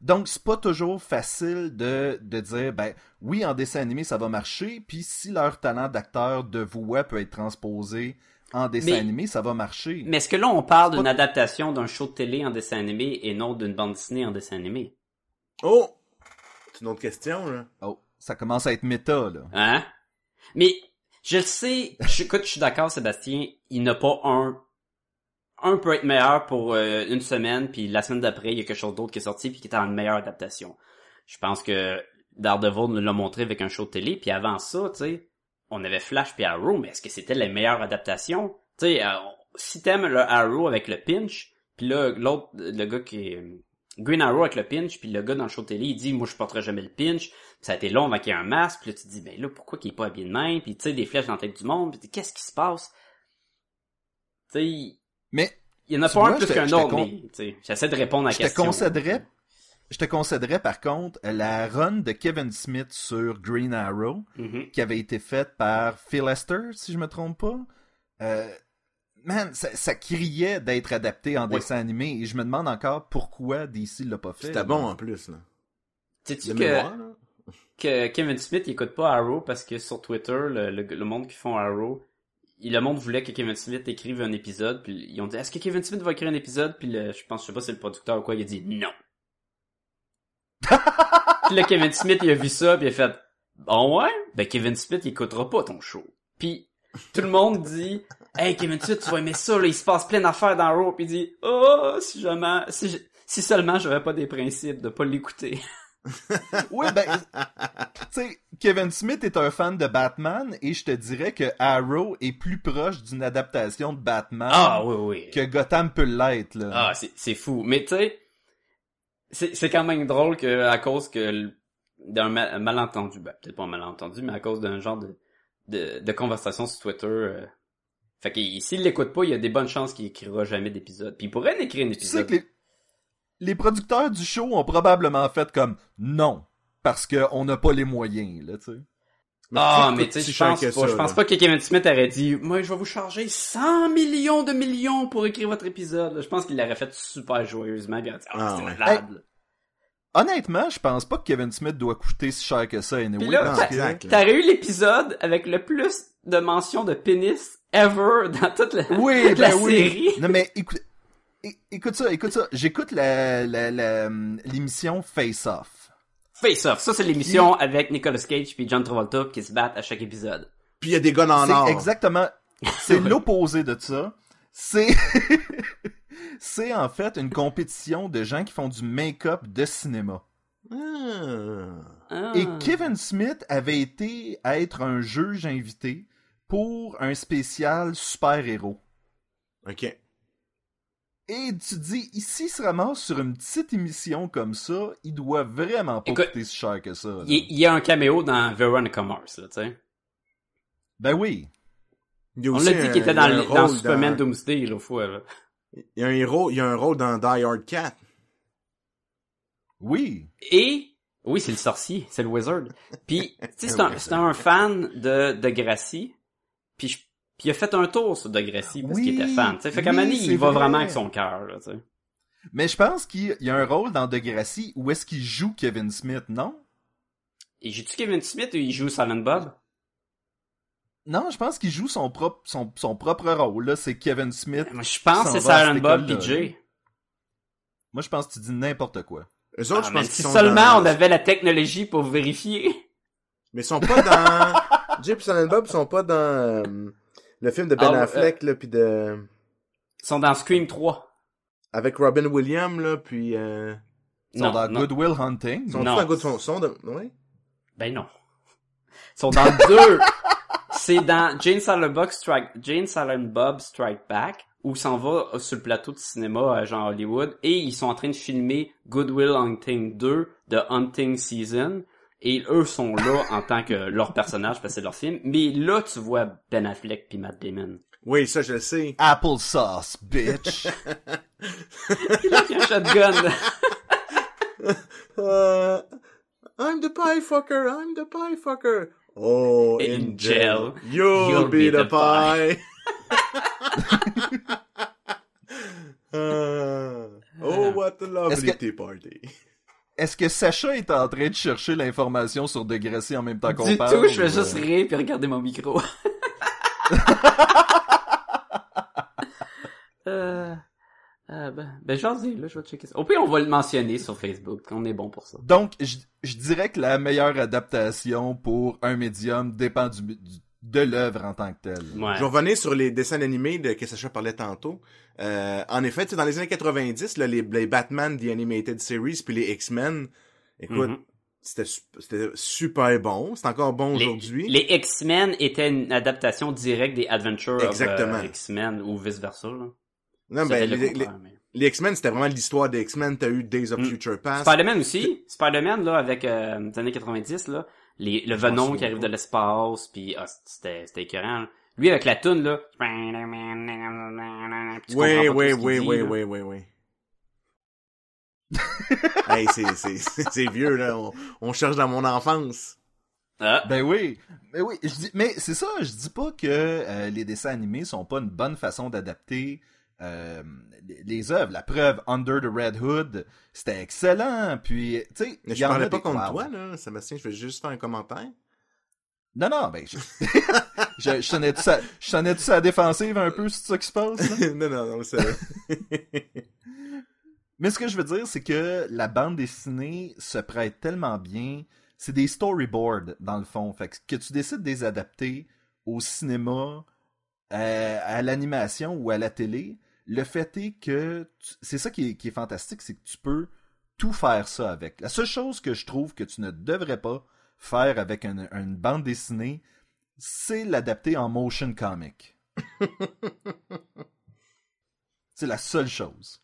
Speaker 3: Donc, c'est pas toujours facile de, de dire, ben, oui, en dessin animé, ça va marcher, puis si leur talent d'acteur de voix peut être transposé en dessin
Speaker 4: Mais-
Speaker 3: animé, ça va marcher.
Speaker 4: Mais est-ce que là, on parle d'une
Speaker 3: pas-
Speaker 4: adaptation d'un show de télé en dessin animé et non d'une bande dessinée en dessin animé?
Speaker 1: Oh! C'est une autre question, là.
Speaker 3: Oh, ça commence à être méta, là.
Speaker 4: Hein? Mais, je le sais, je, écoute, je suis d'accord, Sébastien, il n'a pas un... Un peut être meilleur pour euh, une semaine, puis la semaine d'après, il y a quelque chose d'autre qui est sorti, puis qui est en meilleure adaptation. Je pense que Daredevil nous l'a montré avec un show de télé, puis avant ça, tu sais, on avait Flash puis Arrow, mais est-ce que c'était les meilleures adaptations? Tu sais, euh, si t'aimes le Arrow avec le pinch, puis là, l'autre, le gars qui est... Green Arrow avec le pinch, puis le gars dans le show de télé, il dit, moi, je porterai jamais le pinch, ça a été long avant qu'il y un masque, puis là, tu dis, ben là, pourquoi qu'il est pas habillé de même, puis tu sais, des flèches dans la tête du monde, puis qu'est-ce qui se passe? Tu sais, il
Speaker 3: Mais
Speaker 4: y en a pas
Speaker 3: vois,
Speaker 4: un plus qu'un autre,
Speaker 3: con-
Speaker 4: mais, j'essaie de répondre à la
Speaker 3: je te
Speaker 4: question.
Speaker 3: concéderais, je te concéderais par contre la run de Kevin Smith sur Green Arrow,
Speaker 4: Mhm.
Speaker 3: qui avait été faite par Phil Lester, si je me trompe pas. Euh, man, ça, ça criait d'être adapté en
Speaker 4: Oui.
Speaker 3: dessin animé, et je me demande encore pourquoi DC l'a pas fait.
Speaker 1: C'était bon, en plus, là.
Speaker 4: Sais-tu que, que Kevin Smith, il écoute pas Arrow parce que sur Twitter, le, le, le monde qui font Arrow, il- le monde voulait que Kevin Smith écrive un épisode, puis ils ont dit, est-ce que Kevin Smith va écrire un épisode? Puis le, je pense, je sais pas si c'est le producteur ou quoi, il a dit non. puis là, Kevin Smith, il a vu ça, puis il a fait, bon ouais, ben Kevin Smith, il écoutera pas ton show. Puis tout le monde dit, hey Kevin Smith, tu vas aimer ça, là, il se passe plein d'affaires dans Arrow, puis il dit, oh, si jamais, si, je- si seulement j'aurais pas des principes de pas l'écouter.
Speaker 3: Oui, ben, Kevin Smith est un fan de Batman, et je te dirais que Arrow est plus proche d'une adaptation de Batman
Speaker 4: Ah oui, oui.
Speaker 3: que Gotham peut l'être, là.
Speaker 4: Ah, c'est, c'est fou. Mais tu sais, c'est, c'est quand même drôle que à cause que d'un ma- malentendu, ben, peut-être pas un malentendu, mais à cause d'un genre de, de, de conversation sur Twitter, euh, fait que s'il l'écoute pas, il y a des bonnes chances qu'il écrira jamais d'épisode. Puis il pourrait en écrire un
Speaker 3: Tu sais
Speaker 4: épisode.
Speaker 3: que les, les producteurs du show ont probablement fait comme non, parce qu'on n'a pas les moyens, là, tu sais.
Speaker 4: Ah, mais tu sais,
Speaker 1: si
Speaker 4: je
Speaker 1: cher
Speaker 4: pense
Speaker 1: que
Speaker 4: pas.
Speaker 1: ça,
Speaker 4: Je pense pas que Kevin Smith aurait dit, moi, je vais vous charger 100 millions de millions pour écrire votre épisode. Je pense qu'il l'aurait fait super joyeusement. Aurait dit, ah,
Speaker 1: Ah,
Speaker 4: malade.
Speaker 3: Honnêtement, je pense pas que Kevin Smith doit coûter si cher que ça, anyway.
Speaker 4: Puis là, t'aurais eu l'épisode avec le plus de mentions de pénis ever dans toute la,
Speaker 3: Oui,
Speaker 4: toute la
Speaker 3: ben oui.
Speaker 4: série.
Speaker 3: Non, mais écoute, écoute ça, écoute ça. J'écoute la, la, la, hum, l'émission Face Off.
Speaker 4: Face Off, ça c'est l'émission avec Nicolas Cage puis John Travolta qui se battent à chaque épisode.
Speaker 1: Puis il y a des guns en or.
Speaker 3: C'est exactement, c'est l'opposé de ça. C'est, c'est en fait une compétition de gens qui font du make-up de cinéma.
Speaker 1: Ah.
Speaker 4: Ah.
Speaker 3: Et Kevin Smith avait été être un juge invité pour un spécial super-héros.
Speaker 1: OK.
Speaker 3: Et tu te dis, ici, il se ramasse sur une petite émission comme ça, il doit vraiment pas
Speaker 4: Écoute,
Speaker 3: coûter si cher que ça. là.
Speaker 4: Il y a un caméo dans Veronica Mars, là, tu sais.
Speaker 3: Ben oui.
Speaker 1: Il y a
Speaker 4: On
Speaker 1: aussi
Speaker 4: l'a dit
Speaker 1: un-
Speaker 4: qu'il était dans, le- dans
Speaker 1: rôle
Speaker 4: Superman
Speaker 1: dans-
Speaker 4: Doomsday, l'autre fois, là.
Speaker 1: Il y a un héros, il y a un rôle dans Die Hard 4.
Speaker 3: Oui.
Speaker 4: Et, oui, c'est le sorcier, c'est le wizard. Puis, tu sais, c'est un, c'est un fan de, de Gracie. Puis, je- puis il a fait un tour sur Degrassi parce qu'il était fan, tu sais. Fait qu'à
Speaker 3: oui,
Speaker 4: il va
Speaker 3: vrai.
Speaker 4: vraiment avec son cœur, là, tu sais.
Speaker 3: Mais je pense qu'il y a un rôle dans Degrassi où est-ce qu'il joue Kevin Smith, non?
Speaker 4: Et joue-tu Kevin Smith ou il joue Silent Bob?
Speaker 3: Non, je pense qu'il joue son propre, son, son propre rôle. Là, c'est Kevin Smith.
Speaker 4: Moi, je pense que c'est Silent Bob pis Jay.
Speaker 3: Moi, je pense que tu dis n'importe quoi.
Speaker 1: Eux autres,
Speaker 4: Ah,
Speaker 1: je pense
Speaker 4: si
Speaker 1: sont
Speaker 4: seulement
Speaker 1: dans...
Speaker 4: on avait la technologie pour vérifier.
Speaker 1: Mais ils sont pas dans... Jay et Silent Bob sont pas dans euh, le film de Ben
Speaker 4: Ah,
Speaker 1: Affleck, là, puis de...
Speaker 4: Ils sont dans Scream 3.
Speaker 1: Avec Robin Williams, là, puis... Euh...
Speaker 3: Ils sont
Speaker 4: Non,
Speaker 3: dans
Speaker 4: non.
Speaker 3: Good Will Hunting.
Speaker 1: Ils sont
Speaker 4: Non.
Speaker 1: tous en good son, son de...
Speaker 4: Ben non. Ils sont dans deux. C'est dans Jane Silent Bob Strike, Jane Silent Bob Strike Back, où il s'en va euh, sur le plateau de cinéma à Jean Hollywood, et ils sont en train de filmer Good Will Hunting 2 de Hunting Season, et eux sont là en tant que leur personnage parce que c'est leur film, mais là tu vois Ben Affleck puis Matt Damon.
Speaker 1: Oui, ça, je le sais.
Speaker 3: Apple sauce, bitch.
Speaker 4: Il a un shotgun.
Speaker 1: Uh, I'm the pie fucker, I'm the pie fucker. Oh,
Speaker 4: In jail,
Speaker 1: jail, you'll, be, the, pie. Ah. oh, what a lovely
Speaker 3: que-
Speaker 1: tea party.
Speaker 3: Est-ce que Sacha est en train de chercher l'information sur Degrassi en même temps qu'on
Speaker 4: du
Speaker 3: parle?
Speaker 4: tout, je vais
Speaker 3: ou,
Speaker 4: juste
Speaker 3: euh,
Speaker 4: rire puis regarder mon micro. euh, euh, ben, ben j'en ai, là, je vais checker ça. Au pire, on va le mentionner sur Facebook, on est bon pour ça.
Speaker 3: Donc, je, je dirais que la meilleure adaptation pour un médium dépend du, du- de l'œuvre en tant que telle.
Speaker 4: Ouais.
Speaker 1: Je vais revenir sur les dessins animés de que Sacha parlait tantôt. Euh, en effet, tu sais, dans les années 90, là, les, les Batman The Animated Series puis les X-Men, écoute,
Speaker 4: Mhm.
Speaker 1: c'était su- c'était super bon. C'est encore bon aujourd'hui.
Speaker 4: les X-Men étaient une adaptation directe des Adventures
Speaker 1: Exactement.
Speaker 4: of euh, X-Men ou vice-versa. Là.
Speaker 1: Non, ben,
Speaker 4: le
Speaker 1: les,
Speaker 4: mais-
Speaker 1: les X-Men, c'était vraiment l'histoire des X-Men. T'as eu Days of
Speaker 4: Mm.
Speaker 1: Future Past.
Speaker 4: Spider-Man aussi. Spider-Man, là, avec euh, les années 90, là, les, le Venom qui arrive de l'espace, puis ah, c'était c'était écœurant. là. Lui, avec la toune, là...
Speaker 1: Oui, oui, oui, oui, oui, oui, oui. hey, c'est, c'est, c'est c'est vieux, là. On, on cherche dans mon enfance.
Speaker 4: Ah,
Speaker 3: Ben oui, ben oui, je dis, mais c'est ça, je dis pas que euh, les dessins animés sont pas une bonne façon d'adapter euh, les, œuvres. La preuve, Under the Red Hood, c'était excellent. Puis, tu sais,
Speaker 1: je
Speaker 3: y en
Speaker 1: parlais
Speaker 3: a
Speaker 1: pas
Speaker 3: des-
Speaker 1: contre toi, là, Sébastien. Je vais juste faire un commentaire.
Speaker 3: Non, non, ben, je, je, je sonnais-tu sa, je sonnais-tu sa défensive un peu, c'est ça qui se passe, là?
Speaker 1: non, non, non, c'est...
Speaker 3: Mais ce que je veux dire, c'est que la bande dessinée se prête tellement bien. C'est des storyboards, dans le fond. Fait que, que tu décides de les adapter au cinéma, euh, à l'animation ou à la télé, le fait est que tu- c'est ça qui est, qui est fantastique, c'est que tu peux tout faire ça avec. La seule chose que je trouve que tu ne devrais pas faire avec une, une bande dessinée, c'est l'adapter en motion comic. c'est la seule chose.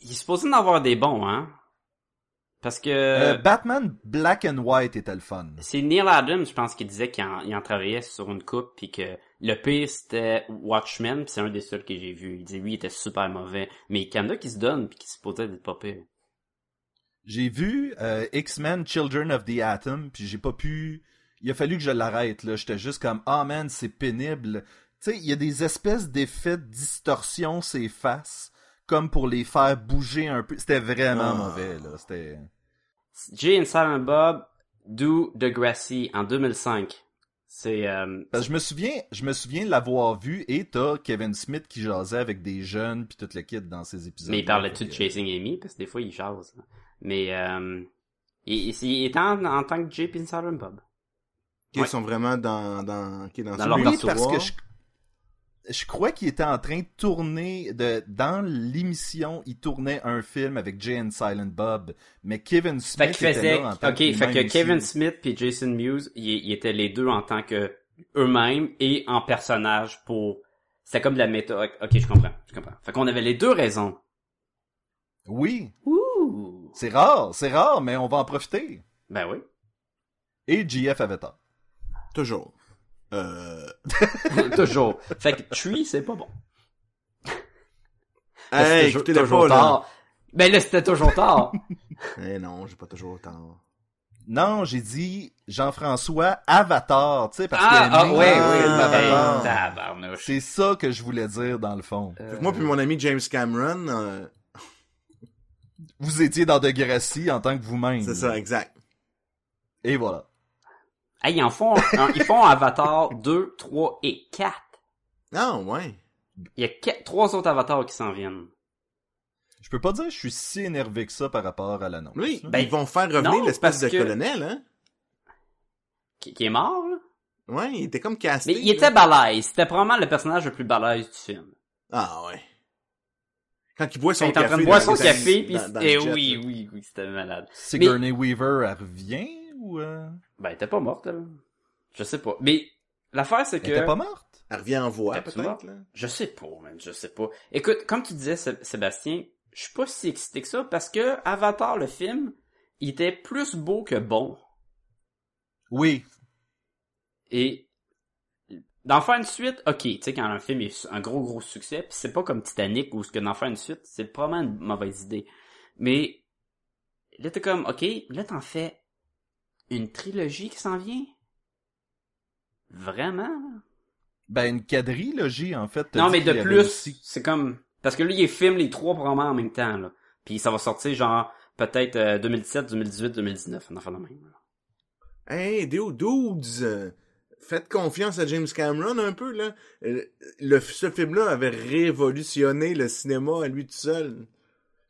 Speaker 4: il est supposé en avoir des bons, hein? Parce que...
Speaker 3: Euh, Batman Black and White était le fun.
Speaker 4: C'est Neil Adams, je pense, qui disait qu'il en, en travaillait sur une coupe, puis que le pire, c'était Watchmen, puis c'est un des seuls que j'ai vu. Il dit, lui, il était super mauvais. Mais il y en a qui se donnent, puis qui se posaient d'être pas pire.
Speaker 3: J'ai vu euh, X-Men Children of the Atom, puis j'ai pas pu... Il a fallu que je l'arrête, là. J'étais juste comme, ah man, c'est pénible. Tu sais, il y a des espèces d'effets de distorsion ces faces, comme pour les faire bouger un peu. C'était vraiment
Speaker 1: Ah.
Speaker 3: mauvais, là. C'était...
Speaker 4: Jay and Silent Bob do Degrassi en 2005. C'est euh,
Speaker 3: Parce que je me souviens, je me souviens de l'avoir vu et t'as Kevin Smith qui jasait avec des jeunes puis toute le kit dans ces épisodes.
Speaker 4: mais il parlait-tu de Chasing Amy parce que des fois il jase. Mais euh, il, il, il était en, en tant que J.P. Silent Bob.
Speaker 1: Qui
Speaker 4: Ouais.
Speaker 1: sont vraiment dans, dans, qui est dans,
Speaker 4: Dans
Speaker 1: ce
Speaker 4: leur
Speaker 3: parce que je, je crois qu'il était en train de tourner de dans l'émission, il tournait un film avec Jay and Silent Bob, mais Kevin
Speaker 4: Fait
Speaker 3: Smith
Speaker 4: qu'il
Speaker 3: était
Speaker 4: faisait,
Speaker 3: là en tant
Speaker 4: ok, fait que
Speaker 3: aussi.
Speaker 4: Kevin Smith puis Jason Mewes, ils, étaient les deux en tant que eux-mêmes et en personnage pour, c'était comme de la méta, ok, je comprends, je comprends. Fait qu'on avait les deux raisons.
Speaker 3: Oui,
Speaker 4: Ouh!
Speaker 3: c'est rare, c'est rare, mais on va en profiter.
Speaker 4: Ben oui.
Speaker 3: Et JF avait tort.
Speaker 1: Toujours. Euh...
Speaker 4: toujours. Fait que Tree, c'est pas bon.
Speaker 1: Hey,
Speaker 4: C'était
Speaker 1: écoutez-le
Speaker 4: toujours
Speaker 1: pas, là.
Speaker 4: tard. Ben là, c'était toujours tard.
Speaker 1: Eh non, j'ai pas toujours tort.
Speaker 3: Non, j'ai dit Jean-François Avatar, tu sais, parce
Speaker 4: ah,
Speaker 3: qu'il
Speaker 4: ah,
Speaker 3: le
Speaker 1: Ah.
Speaker 3: Avatar.
Speaker 4: hey, tabarnouche.
Speaker 3: C'est ça que je voulais dire dans le fond.
Speaker 4: Euh,
Speaker 1: Fait que moi puis mon ami James Cameron, euh,
Speaker 3: Vous étiez dans Degrassi en tant que vous-même.
Speaker 1: c'est ça, exact.
Speaker 3: Et voilà.
Speaker 4: Hey, ils en font, un- ils font Avatar 2, 3 et 4.
Speaker 1: Ah, ouais.
Speaker 4: Il y a quatre- trois autres avatars qui s'en viennent.
Speaker 3: Je peux pas dire que je suis si énervé que ça par rapport à l'annonce.
Speaker 1: Oui.
Speaker 4: Ben,
Speaker 1: ils vont faire revenir l'espèce de
Speaker 4: que-
Speaker 1: colonel, hein.
Speaker 4: Qui, qui est mort, là.
Speaker 1: Ouais, il était comme casté.
Speaker 4: Mais il
Speaker 1: là.
Speaker 4: était balèze. C'était probablement le personnage le plus balèze du film.
Speaker 1: Ah, ouais. Quand il boit
Speaker 4: Quand
Speaker 1: son
Speaker 4: il est en
Speaker 1: café.
Speaker 4: train de boire son café, puis eh oui,
Speaker 1: là.
Speaker 4: oui, oui, c'était malade.
Speaker 3: Sigourney Weaver, elle revient ou... Euh...
Speaker 4: Ben, elle était pas morte, elle. Je sais pas. Mais, l'affaire, c'est que...
Speaker 3: Elle était pas morte?
Speaker 1: Elle revient en voix, peut-être,
Speaker 4: morte?
Speaker 1: là.
Speaker 4: Je sais pas, man, je sais pas. Écoute, comme tu disais, Sé- Sébastien, je suis pas si excité que ça, parce que Avatar, le film, il était plus beau que bon.
Speaker 3: Oui.
Speaker 4: Et d'en faire une suite, ok, tu sais, quand un film est un gros gros succès, puis c'est pas comme Titanic où ce que d'en faire une suite, c'est probablement une mauvaise idée. Mais là t'es comme, ok, là t'en fais une trilogie qui s'en vient? Vraiment?
Speaker 3: Ben, une quadrilogie, en fait.
Speaker 4: Non, mais de plus, c'est comme parce que là il filme les trois probablement en même temps là. Puis ça va sortir genre peut-être euh, 2017, 2018, 2019, on en fait la même. là.
Speaker 1: Hey, dude, dudes, euh, faites confiance à James Cameron un peu, là. Euh, Le, ce film-là avait révolutionné le cinéma à lui tout seul.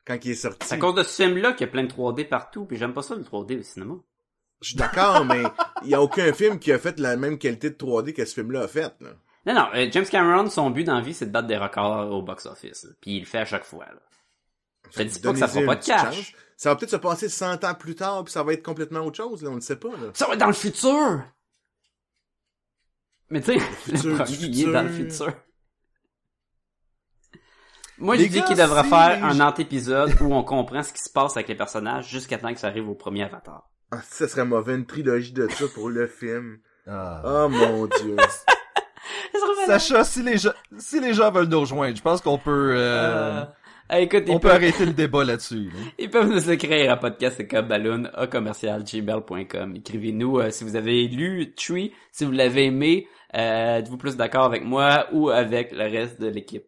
Speaker 1: Quand il est sorti.
Speaker 4: C'est à cause de ce film-là qu'il y a plein de 3D partout, puis j'aime pas ça le 3D au cinéma.
Speaker 1: Je suis d'accord, mais il y a aucun film qui a fait la même qualité de 3D que ce film-là a fait, là.
Speaker 4: Non, non, euh, James Cameron, son but dans la vie, c'est de battre des records au box-office. Puis il le fait à chaque fois. Là. Je te dis pas que ça fera pas de cash.
Speaker 1: chance. Ça va peut-être se passer 100 ans plus tard, puis ça va être complètement autre chose, là, on ne sait pas, là.
Speaker 4: Ça va être dans le futur! Mais tu sais, le,
Speaker 1: futur
Speaker 4: premier, il est dans le
Speaker 1: futur.
Speaker 4: Moi,
Speaker 3: Les
Speaker 4: je dis qu'il devrait faire un antépisode où on comprend ce qui se passe avec les personnages jusqu'à temps que ça arrive au premier avatar.
Speaker 1: Ah, ça serait mauvais, une trilogie de ça pour le film.
Speaker 3: Ah.
Speaker 1: Oh mon dieu.
Speaker 3: Sacha, si les, gens, si les gens veulent nous rejoindre, je pense qu'on peut... euh,
Speaker 4: Euh, ah, écoute,
Speaker 3: On peut
Speaker 4: peuvent,
Speaker 3: arrêter le débat là-dessus. là.
Speaker 4: ils peuvent nous écrire à podcastcomballoon à commercialgmail.com. Écrivez-nous euh, si vous avez lu Tree, si vous l'avez aimé, euh, êtes-vous plus d'accord avec moi ou avec le reste de l'équipe?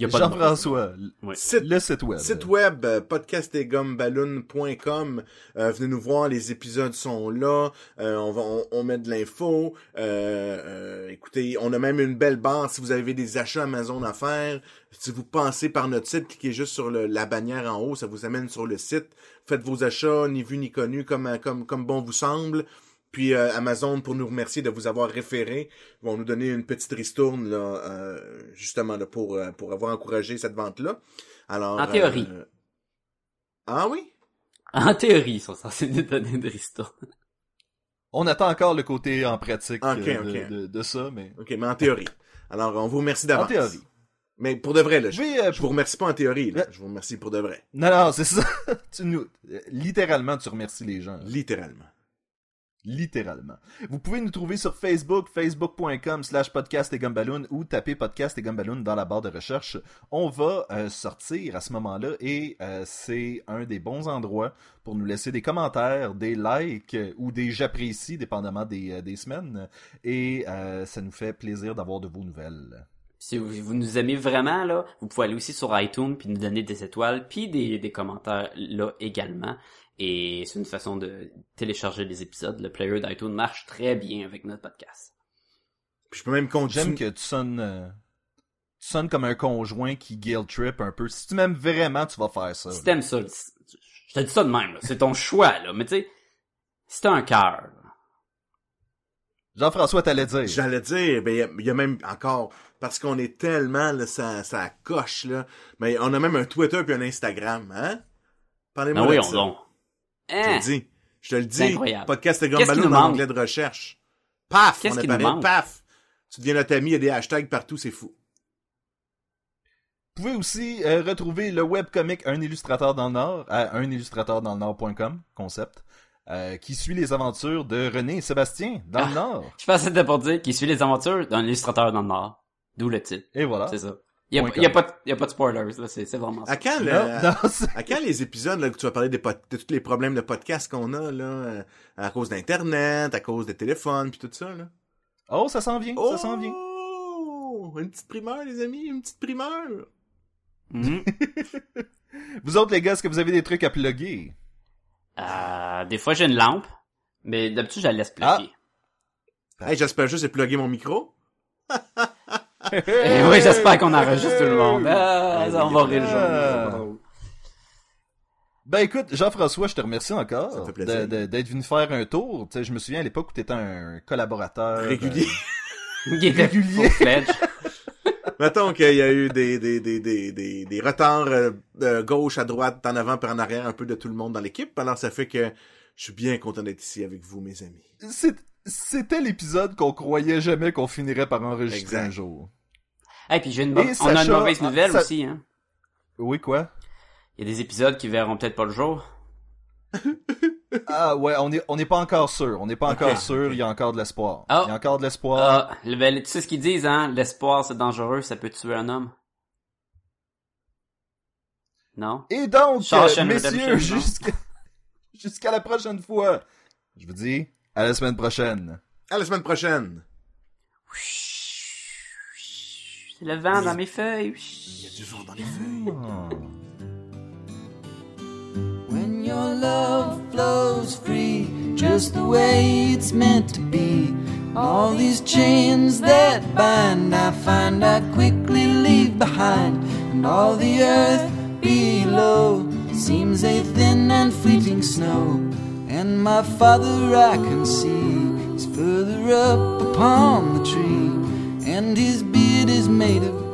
Speaker 4: Y a pas de
Speaker 3: Jean-François,
Speaker 4: Ouais.
Speaker 1: Site
Speaker 3: le site web.
Speaker 1: Site web, euh, podcastetgumballoon.com. Euh, venez nous voir, les épisodes sont là. Euh, on, va, on, on met de l'info. Euh, euh, écoutez, on a même une belle barre si vous avez des achats Amazon à faire. Si vous passez par notre site, cliquez juste sur le- la bannière en haut, ça vous amène sur le site. Faites vos achats, ni vu ni connu, comme, comme, comme bon vous semble. Puis euh, Amazon, pour nous remercier de vous avoir référé, vont nous donner une petite ristourne, là, euh, justement, là, pour, euh, pour avoir encouragé cette vente-là. Alors,
Speaker 4: En théorie.
Speaker 1: euh, Ah oui?
Speaker 4: En théorie, ils sont censés nous donner de ristournes.
Speaker 3: On attend encore le côté en pratique
Speaker 1: Ok,
Speaker 3: euh, de,
Speaker 1: ok.
Speaker 3: de- de ça, mais...
Speaker 1: OK, mais en théorie. Alors, on vous remercie d'avance.
Speaker 3: En théorie.
Speaker 1: Mais pour de vrai, là, je,
Speaker 3: euh,
Speaker 1: je vous remercie pas en théorie, là. Je vous remercie pour de vrai.
Speaker 3: Non, non, c'est ça. tu nous... euh, Littéralement, tu remercies les gens.
Speaker 1: Littéralement.
Speaker 3: Littéralement. Vous pouvez nous trouver sur Facebook, facebook.com slash podcast et gumballoon ou taper podcast et gumballoon dans la barre de recherche. On va euh, sortir à ce moment-là et euh, c'est un des bons endroits pour nous laisser des commentaires, des likes ou des j'apprécie, dépendamment des, euh, des semaines. Et ça nous fait plaisir d'avoir de vos nouvelles.
Speaker 4: Si vous, vous nous aimez vraiment, là, vous pouvez aller aussi sur iTunes puis nous donner des étoiles puis des, des commentaires là également. Et c'est une façon de télécharger les épisodes. Le player d'iTunes marche très bien avec notre podcast.
Speaker 1: Puis je peux même
Speaker 3: J'aime
Speaker 1: continuer.
Speaker 3: que tu sonnes, euh, tu sonnes comme un conjoint qui guilt trip un peu. Si tu m'aimes vraiment, tu vas faire ça.
Speaker 4: Si t'aimes ça, je te dis ça de même, là. c'est ton choix, là. Mais tu sais, si t'as un cœur,
Speaker 3: Jean-François, t'allais dire.
Speaker 1: J'allais dire, ben, il y a- il y, a même encore, parce qu'on est tellement, là, ça, ça coche, là. Mais on a même un Twitter puis un Instagram, hein? Parlez-moi
Speaker 4: ben oui,
Speaker 1: de
Speaker 4: on
Speaker 1: Je te
Speaker 4: Hein?
Speaker 1: le dis. Je te le dis. Podcast
Speaker 4: Qu'est-ce
Speaker 1: Gumballoon
Speaker 4: qui
Speaker 1: dans l'onglet de recherche. Paf!
Speaker 4: Qu'est-ce
Speaker 1: on
Speaker 4: qui
Speaker 1: apparaît, paf! Tu deviens notre ami, il y a des hashtags partout, c'est fou.
Speaker 3: Vous pouvez aussi euh, retrouver le webcomic Un illustrateur dans le Nord à unillustrateurdanslenord.com, concept, euh, qui suit les aventures de René et Sébastien dans le
Speaker 4: Ah.
Speaker 3: Nord.
Speaker 4: Je pense que pour dire qu'il suit les aventures d'un illustrateur dans le Nord. D'où le titre.
Speaker 3: Et voilà.
Speaker 4: C'est ça. Il y a, a pas, de- il y a pas de spoilers, là. C'est, c'est vraiment ça.
Speaker 1: À quand, le,
Speaker 3: Non, non, c'est-
Speaker 1: à quand les épisodes, là, que tu vas parler des pod- de tous les problèmes de podcast qu'on a, là, euh, à cause d'Internet, à cause des téléphones, puis tout ça, là?
Speaker 3: Oh, ça s'en vient, ça s'en vient.
Speaker 1: Oh! Une petite primeur, les amis, une petite primeur!
Speaker 4: Mhm.
Speaker 3: Vous autres, les gars, est-ce que vous avez des trucs à plugger?
Speaker 4: Euh, des fois, j'ai une lampe, mais d'habitude, je la laisse plugger.
Speaker 1: Hey, j'espère juste de plugger mon micro.
Speaker 4: Et oui, j'espère qu'on enregistre tout le monde. Ah, ça, on va rire le.
Speaker 3: Ben écoute, Jean-François, je te remercie encore d'être venu faire un tour. Tu sais, je me souviens à l'époque où tu étais un collaborateur
Speaker 1: Régulier.
Speaker 4: Il était
Speaker 3: Régulier.
Speaker 1: Mettons qu'il y a eu des, des, des, des, des, des retards euh, de gauche à droite, en avant puis en arrière, un peu de tout le monde dans l'équipe. Alors ça fait que je suis bien content d'être ici avec vous, mes amis.
Speaker 3: euh, c'est- C'était l'épisode qu'on croyait jamais qu'on finirait par enregistrer
Speaker 1: Exact.
Speaker 3: un jour.
Speaker 4: Et puis j'ai une bo- on a une mauvaise nouvelle
Speaker 3: ça-
Speaker 4: aussi, hein.
Speaker 3: Oui, quoi?
Speaker 4: Il y a des épisodes qui verront peut-être pas le jour.
Speaker 3: Ah ouais, on n'est on est pas encore sûr. On n'est pas encore sûr, il y a encore de l'espoir.
Speaker 4: Ah.
Speaker 3: Il y a encore de l'espoir.
Speaker 4: Ah, le- ben, tu sais ce qu'ils disent, hein? L'espoir, c'est dangereux, ça peut tuer un homme. Non?
Speaker 3: Et donc, euh, messieurs, jusqu'à la prochaine fois. Je vous dis à la semaine prochaine.
Speaker 1: À la semaine prochaine!
Speaker 4: C'est le vent dans mes feuilles.
Speaker 1: Il y a du vent dans les feuilles.
Speaker 2: When your love flows free, just the way it's meant to be. All these chains that bind, I find I quickly leave behind. And all the earth below seems a thin and fleeting snow. And my father I can see is further up upon the tree. And his beard is made of